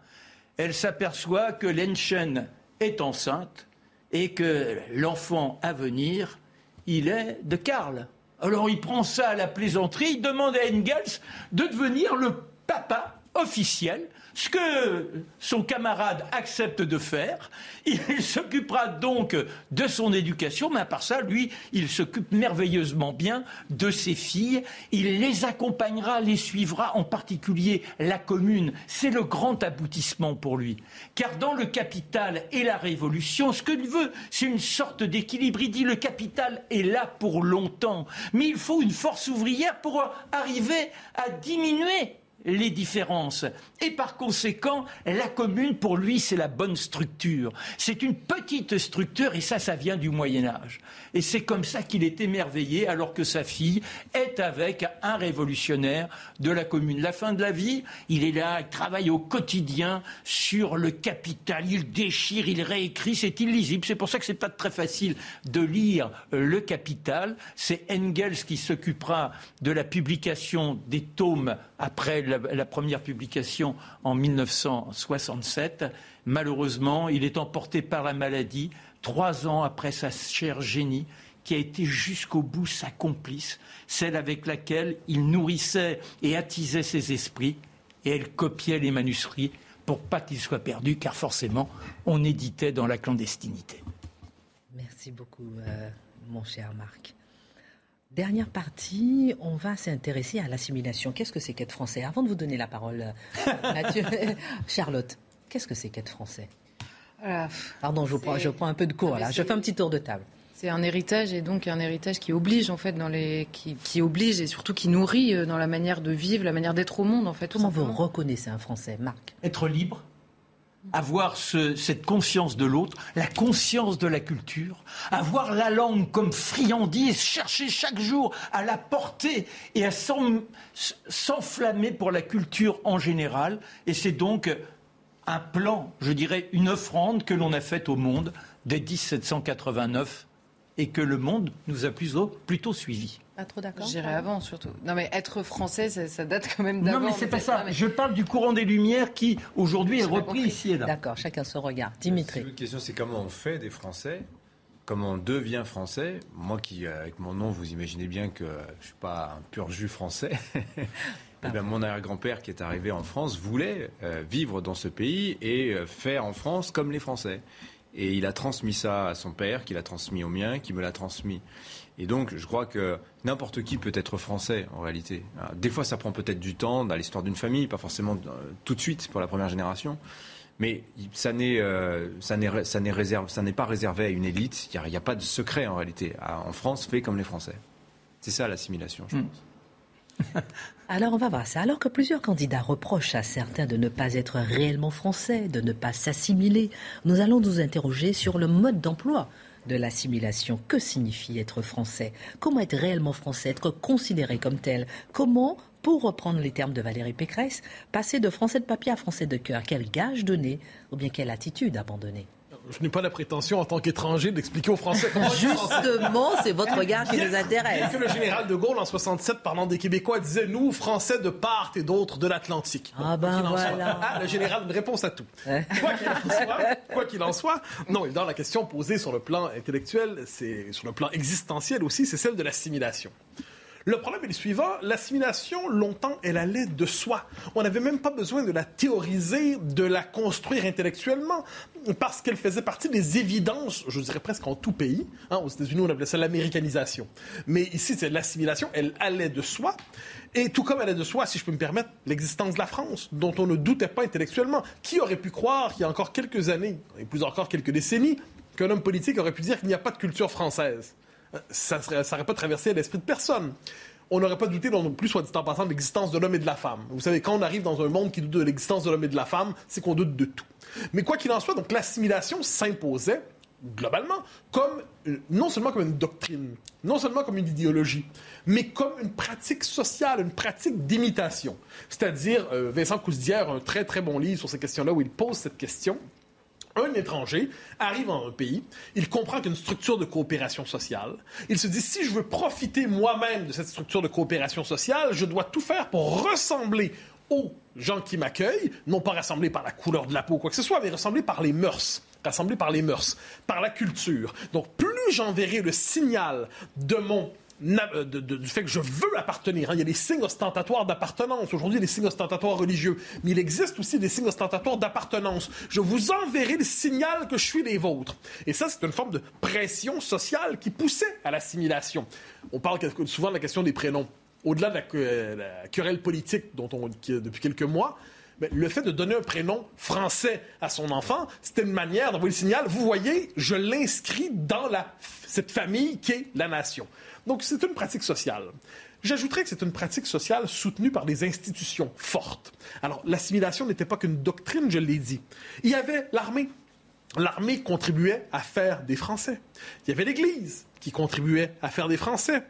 elle s'aperçoit que Lenchen est enceinte et que l'enfant à venir, il est de Karl. Alors il prend ça à la plaisanterie, il demande à Engels de devenir le papa officiel ce que son camarade accepte de faire. Il s'occupera donc de son éducation, mais à part ça, lui, il s'occupe merveilleusement bien de ses filles. Il les accompagnera, les suivra, en particulier la commune. C'est le grand aboutissement pour lui. Car dans le capital et la révolution, ce qu'il veut, c'est une sorte d'équilibre. Il dit le capital est là pour longtemps, mais il faut une force ouvrière pour arriver à diminuer les différences. Et par conséquent, la commune, pour lui, c'est la bonne structure. C'est une petite structure, et ça, ça vient du Moyen Âge. Et c'est comme ça qu'il est émerveillé, alors que sa fille est avec un révolutionnaire de la commune. La fin de la vie, il est là, il travaille au quotidien sur le capital, il déchire, il réécrit, c'est illisible. C'est pour ça que c'est pas très facile de lire le capital. C'est Engels qui s'occupera de la publication des tomes après la, première publication en 1967. Malheureusement, il est emporté par la maladie trois ans après sa chère génie qui a été jusqu'au bout sa complice, celle avec laquelle il nourrissait et attisait ses esprits, et elle copiait les manuscrits pour pas qu'ils soient perdus, car forcément, on éditait dans la clandestinité. Merci beaucoup, euh, mon cher Marc. Dernière partie, on va s'intéresser à l'assimilation. Qu'est-ce que c'est qu'être français? Avant de vous donner la parole, euh, Charlotte, qu'est-ce que c'est qu'être français? Pardon, je prends, je prends un peu de cours là. Je fais un petit tour de table. C'est un héritage et donc un héritage qui oblige en fait dans les qui, qui oblige et surtout qui nourrit euh, dans la manière de vivre, la manière d'être au monde en fait. Comment vous reconnaissez un Français, Marc? Être libre, avoir cette conscience de l'autre, la conscience de la culture, avoir la langue comme friandise, chercher chaque jour à la porter et à s'enflammer pour la culture en général. Et c'est donc un plan, je dirais une offrande que l'on a faite au monde dès 1789 et que le monde nous a plutôt, plutôt suivis. Pas trop d'accord. J'irai avant surtout. Non mais être français, ça, date quand même d'avant. Non mais c'est pas ça. Je parle du courant des Lumières qui aujourd'hui est repris ici et là. D'accord, chacun se regarde. Dimitri. La question c'est comment on fait des Français Comment on devient français Moi qui, avec mon nom, vous imaginez bien que je suis pas un pur jus français. Eh bien, mon arrière-grand-père qui est arrivé en France voulait euh, vivre dans ce pays et euh, faire en France comme les Français. Et il a transmis ça à son père, qui l'a transmis au mien, qui me l'a transmis. Et donc, je crois que n'importe qui peut être français, en réalité. Des fois, ça prend peut-être du temps dans l'histoire d'une famille, pas forcément euh, tout de suite pour la première génération. Mais ça n'est euh, ça n'est ça n'est réservé ça n'est pas réservé à une élite. Il n'y a, pas de secret en réalité. En France, fait comme les Français. C'est ça l'assimilation, je hmm. pense. Alors on va voir ça. Alors que plusieurs candidats reprochent à certains de ne pas être réellement français, de ne pas s'assimiler, nous allons nous interroger sur le mode d'emploi de l'assimilation. Que signifie être français? Comment être réellement français? Être considéré comme tel? Comment, pour reprendre les termes de Valérie Pécresse, passer de français de papier à français de cœur? Quel gage donner Ou bien quelle attitude abandonner? Je n'ai pas la prétention, en tant qu'étranger, d'expliquer aux Français comment. Justement, c'est votre regard qui nous intéresse. que le général de Gaulle, en 67, parlant des Québécois, disait Nous, Français de part et d'autre de l'Atlantique. Ah ben voilà. Ah, le général, une réponse à tout. Quoi qu'il en, soit, non, dans la question posée sur le plan intellectuel, c'est sur le plan existentiel aussi, c'est celle de l'assimilation. Le problème est le suivant. L'assimilation, longtemps, elle allait de soi. On n'avait même pas besoin de la théoriser, de la construire intellectuellement, parce qu'elle faisait partie des évidences, je dirais presque en tout pays. Hein, aux États-Unis, on appelait ça l'américanisation. Mais ici, c'est l'assimilation, elle allait de soi. Et tout comme elle allait de soi, si je peux me permettre, l'existence de la France, dont on ne doutait pas intellectuellement. Qui aurait pu croire qu'il y a encore quelques années, et plus encore quelques décennies, qu'un homme politique aurait pu dire qu'il n'y a pas de culture française? Ça n'aurait pas traversé l'esprit de personne. On n'aurait pas douté non plus, soit dit en passant, de l'existence de l'homme et de la femme. Vous savez, quand on arrive dans un monde qui doute de l'existence de l'homme et de la femme, c'est qu'on doute de tout. Mais quoi qu'il en soit, donc l'assimilation s'imposait globalement comme non seulement comme une doctrine, non seulement comme une idéologie, mais comme une pratique sociale, une pratique d'imitation. C'est-à-dire, euh, Vincent Cousdière a un très très bon livre sur ces questions-là où il pose cette question un étranger arrive dans un pays, il comprend qu'une structure de coopération sociale. Il se dit, si je veux profiter moi-même de cette structure de coopération sociale, je dois tout faire pour ressembler aux gens qui m'accueillent, non pas rassembler par la couleur de la peau ou quoi que ce soit, mais rassembler par les mœurs, rassembler par les mœurs, par la culture. Donc, plus j'enverrai le signal de mon euh, du fait que je veux appartenir. Hein. Il y a des signes ostentatoires d'appartenance. Aujourd'hui, des signes ostentatoires religieux. Mais il existe aussi des signes ostentatoires d'appartenance. Je vous enverrai le signal que je suis les vôtres. Et ça, c'est une forme de pression sociale qui poussait à l'assimilation. On parle souvent de la question des prénoms. Au-delà de la, euh, querelle politique dont on, depuis quelques mois, le fait de donner un prénom français à son enfant, c'était une manière d'envoyer le signal, vous voyez, je l'inscris dans cette famille qui est la nation. Donc, c'est une pratique sociale. J'ajouterais que c'est une pratique sociale soutenue par des institutions fortes. Alors, l'assimilation n'était pas qu'une doctrine, je l'ai dit. Il y avait l'armée. L'armée contribuait à faire des Français. Il y avait l'Église qui contribuait à faire des Français.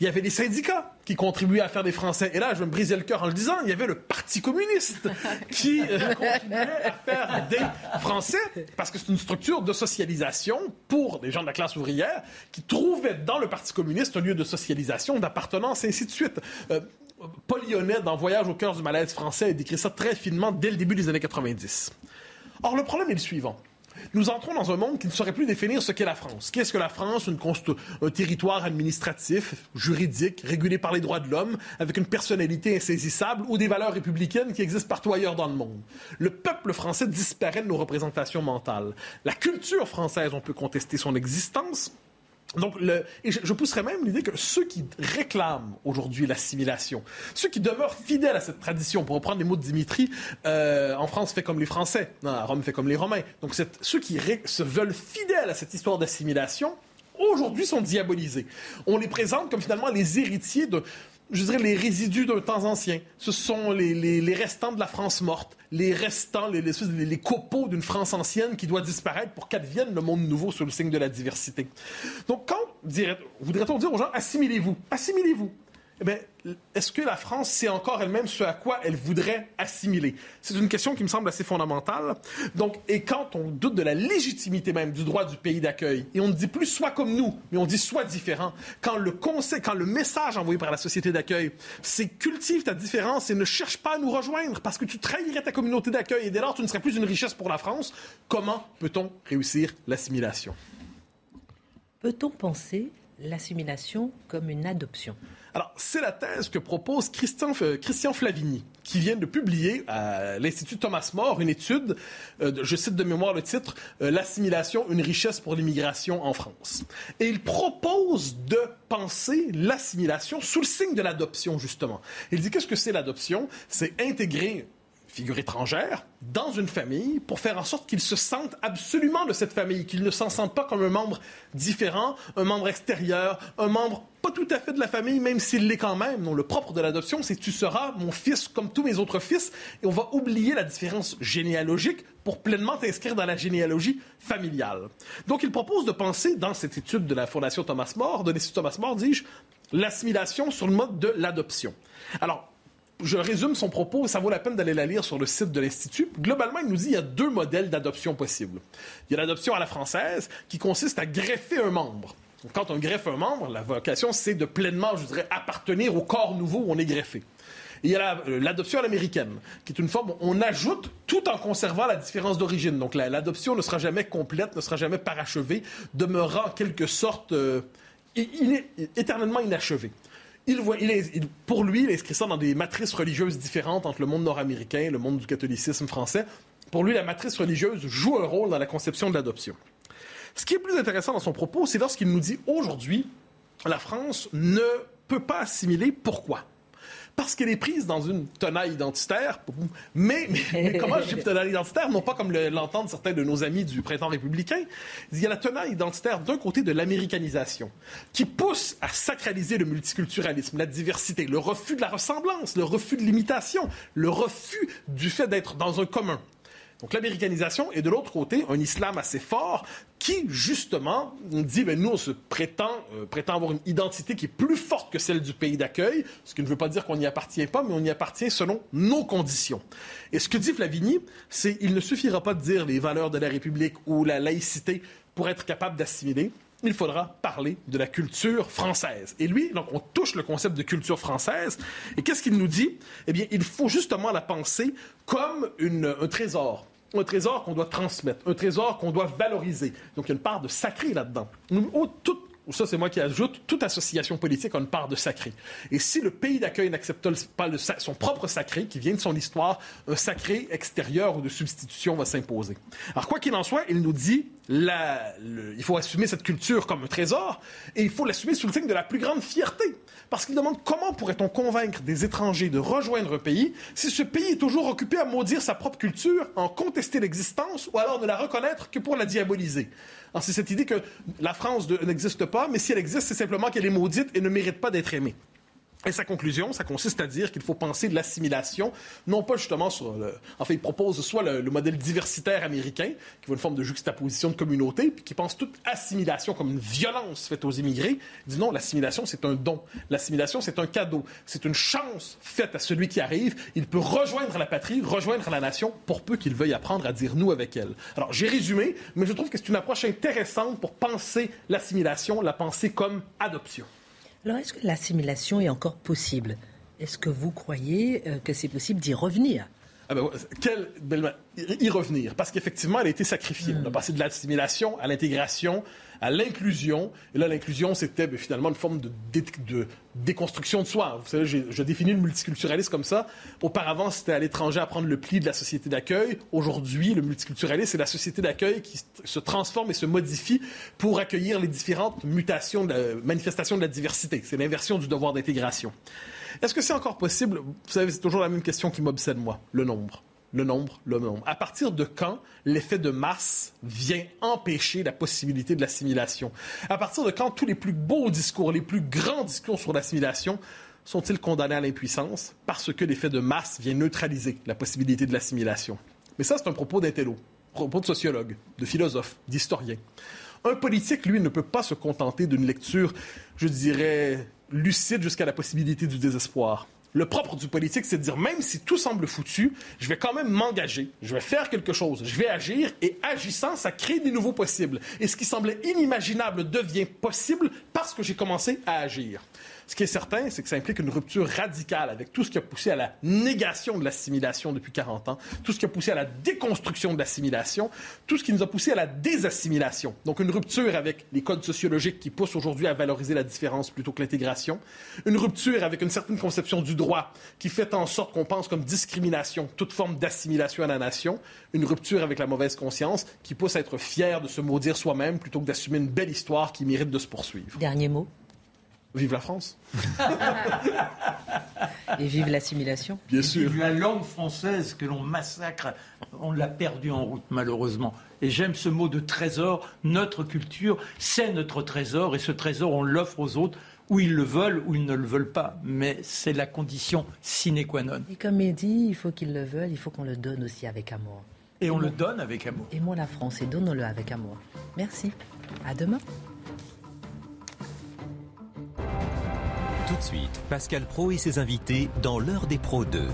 Il y avait des syndicats qui contribuaient à faire des Français. Et là, je vais me briser le cœur en le disant, il y avait le Parti communiste qui euh, contribuait à faire des Français, parce que c'est une structure de socialisation pour des gens de la classe ouvrière qui trouvaient dans le Parti communiste un lieu de socialisation, d'appartenance, et ainsi de suite. Euh, Paul Lyonnais, dans Voyage au cœur du malaise français, a décrit ça très finement dès le début des années 90. Or, le problème est le suivant nous entrons dans un monde qui ne saurait plus définir ce qu'est la France. Qu'est-ce que la France? Une Un territoire administratif, juridique, régulé par les droits de l'homme, avec une personnalité insaisissable ou des valeurs républicaines qui existent partout ailleurs dans le monde. Le peuple français disparaît de nos représentations mentales. La culture française, on peut contester son existence, donc, le, et je, pousserais même l'idée que ceux qui réclament aujourd'hui l'assimilation, ceux qui demeurent fidèles à cette tradition, pour reprendre les mots de Dimitri, euh, en France fait comme les Français, non, Rome fait comme les Romains. Donc, ceux qui se veulent fidèles à cette histoire d'assimilation, aujourd'hui sont diabolisés. On les présente comme finalement les héritiers de, je dirais, les résidus d'un temps ancien. Ce sont les, restants de la France morte, les restants, les, les, les copeaux d'une France ancienne qui doit disparaître pour qu'advienne le monde nouveau sous le signe de la diversité. Donc, quand voudrait-on dire aux gens, assimilez-vous, assimilez-vous eh bien, est-ce que la France sait encore elle-même ce à quoi elle voudrait assimiler? C'est une question qui me semble assez fondamentale. Donc, et quand on doute de la légitimité même du droit du pays d'accueil, et on ne dit plus soit comme nous, mais on dit soit différent, quand le conseil, quand le message envoyé par la société d'accueil, c'est cultive ta différence et ne cherche pas à nous rejoindre parce que tu trahirais ta communauté d'accueil et dès lors tu ne serais plus une richesse pour la France, comment peut-on réussir l'assimilation? Peut-on penser l'assimilation comme une adoption alors, c'est la thèse que propose Christian, euh, Christian Flavigny, qui vient de publier à l'Institut Thomas More une étude, euh, je cite de mémoire le titre, euh, L'assimilation, une richesse pour l'immigration en France. Et il propose de penser l'assimilation sous le signe de l'adoption, justement. Il dit qu'est-ce que c'est l'adoption? C'est intégrer figure étrangère, dans une famille, pour faire en sorte qu'ils se sentent absolument de cette famille, qu'ils ne s'en sentent pas comme un membre différent, un membre extérieur, un membre pas tout à fait de la famille, même s'il l'est quand même. Non, le propre de l'adoption, c'est tu seras mon fils comme tous mes autres fils, et on va oublier la différence généalogique pour pleinement t'inscrire dans la généalogie familiale. Donc, il propose de penser, dans cette étude de la Fondation Thomas More, de l'Institut Thomas More, dis-je, l'assimilation sur le mode de l'adoption. Alors, je résume son propos, ça vaut la peine d'aller la lire sur le site de l'Institut. Globalement, il nous dit qu'il y a deux modèles d'adoption possibles. Il y a l'adoption à la française, qui consiste à greffer un membre. Quand on greffe un membre, la vocation, c'est de pleinement, je dirais, appartenir au corps nouveau où on est greffé. Et il y a euh, l'adoption à l'américaine, qui est une forme où on ajoute tout en conservant la différence d'origine. Donc l'adoption ne sera jamais complète, ne sera jamais parachevée, demeurant en quelque sorte euh, éternellement inachevée il voit, pour lui, il inscrit dans des matrices religieuses différentes entre le monde nord-américain et le monde du catholicisme français. Pour lui, la matrice religieuse joue un rôle dans la conception de l'adoption. Ce qui est plus intéressant dans son propos, c'est lorsqu'il nous dit aujourd'hui, la France ne peut pas assimiler pourquoi? Parce qu'elle est prise dans une tenaille identitaire. Mais, comment je dis tenaille identitaire? Non pas comme l'entendent certains de nos amis du printemps républicain. Il y a la tenaille identitaire d'un côté de l'américanisation, qui pousse à sacraliser le multiculturalisme, la diversité, le refus de la ressemblance, le refus de l'imitation, le refus du fait d'être dans un commun. Donc l'américanisation et de l'autre côté un islam assez fort qui justement dit ben nous on se prétend euh, prétend avoir une identité qui est plus forte que celle du pays d'accueil, ce qui ne veut pas dire qu'on n'y appartient pas, mais on y appartient selon nos conditions. Et ce que dit Flavigny, c'est il ne suffira pas de dire les valeurs de la République ou la laïcité pour être capable d'assimiler il faudra parler de la culture française. Et lui, donc, on touche le concept de culture française. Et qu'est-ce qu'il nous dit? Eh bien, il faut justement la penser comme un trésor un trésor qu'on doit transmettre, un trésor qu'on doit valoriser. Donc il y a une part de sacré là-dedans. Ça c'est moi qui ajoute, toute association politique a une part de sacré. Et si le pays d'accueil n'accepte pas son propre sacré, qui vient de son histoire, un sacré extérieur ou de substitution va s'imposer. Alors quoi qu'il en soit, il nous dit, il faut assumer cette culture comme un trésor, et il faut l'assumer sous le signe de la plus grande fierté. Parce qu'il demande comment pourrait-on convaincre des étrangers de rejoindre un pays si ce pays est toujours occupé à maudire sa propre culture, en contester l'existence, ou alors ne la reconnaître que pour la diaboliser. C'est cette idée que la France n'existe pas, mais si elle existe, c'est simplement qu'elle est maudite et ne mérite pas d'être aimée. Et sa conclusion, ça consiste à dire qu'il faut penser de l'assimilation, non pas justement sur le... En fait, il propose soit le, modèle diversitaire américain, qui voit une forme de juxtaposition de communauté, puis qui pense toute assimilation comme une violence faite aux immigrés. Il dit non, l'assimilation, c'est un don. L'assimilation, c'est un cadeau. C'est une chance faite à celui qui arrive. Il peut rejoindre la patrie, rejoindre la nation, pour peu qu'il veuille apprendre à dire nous avec elle. Alors, j'ai résumé, mais je trouve que c'est une approche intéressante pour penser l'assimilation, la penser comme adoption. Alors, est-ce que l'assimilation est encore possible? Est-ce que vous croyez euh, que c'est possible d'y revenir? Ah ben, quelle belle... y revenir, parce qu'effectivement, elle a été sacrifiée. On a hmm. passé de l'assimilation à l'intégration, à l'inclusion. Et là, l'inclusion, c'était ben, finalement une forme de, déconstruction de soi. Vous savez, je définis le multiculturalisme comme ça. Auparavant, c'était à l'étranger à prendre le pli de la société d'accueil. Aujourd'hui, le multiculturalisme, c'est la société d'accueil qui se transforme et se modifie pour accueillir les différentes mutations, la, manifestations de la diversité. C'est l'inversion du devoir d'intégration. Est-ce que c'est encore possible? Vous savez, c'est toujours la même question qui m'obsède, moi, le nombre. Le nombre, le nombre. À partir de quand l'effet de masse vient empêcher la possibilité de l'assimilation? À partir de quand tous les plus beaux discours, les plus grands discours sur l'assimilation sont-ils condamnés à l'impuissance parce que l'effet de masse vient neutraliser la possibilité de l'assimilation? Mais ça, c'est un propos d'intello, propos de sociologue, de philosophe, d'historien. Un politique, lui, ne peut pas se contenter d'une lecture, je dirais, lucide jusqu'à la possibilité du désespoir. Le propre du politique, c'est de dire, même si tout semble foutu, je vais quand même m'engager, je vais faire quelque chose, je vais agir, et agissant, ça crée des nouveaux possibles. Et ce qui semblait inimaginable devient possible parce que j'ai commencé à agir. Ce qui est certain, c'est que ça implique une rupture radicale avec tout ce qui a poussé à la négation de l'assimilation depuis 40 ans, tout ce qui a poussé à la déconstruction de l'assimilation, tout ce qui nous a poussé à la désassimilation. Donc une rupture avec les codes sociologiques qui poussent aujourd'hui à valoriser la différence plutôt que l'intégration, une rupture avec une certaine conception du droit qui fait en sorte qu'on pense comme discrimination toute forme d'assimilation à la nation, une rupture avec la mauvaise conscience qui pousse à être fier de se maudire soi-même plutôt que d'assumer une belle histoire qui mérite de se poursuivre. Dernier mot. Vive la France. Et vive l'assimilation. Bien sûr. Vive la langue française que l'on massacre. On l'a perdue en route, malheureusement. Et j'aime ce mot de trésor. Notre culture, c'est notre trésor. Et ce trésor, on l'offre aux autres ou ils le veulent ou ils ne le veulent pas. Mais c'est la condition sine qua non. Et comme il dit, il faut qu'ils le veulent, il faut qu'on le donne aussi avec amour. Et on le donne avec amour. Aimons la France et donnons-le avec amour. Merci. À demain. Tout de suite, Pascal Pro et ses invités dans l'heure des pros 2.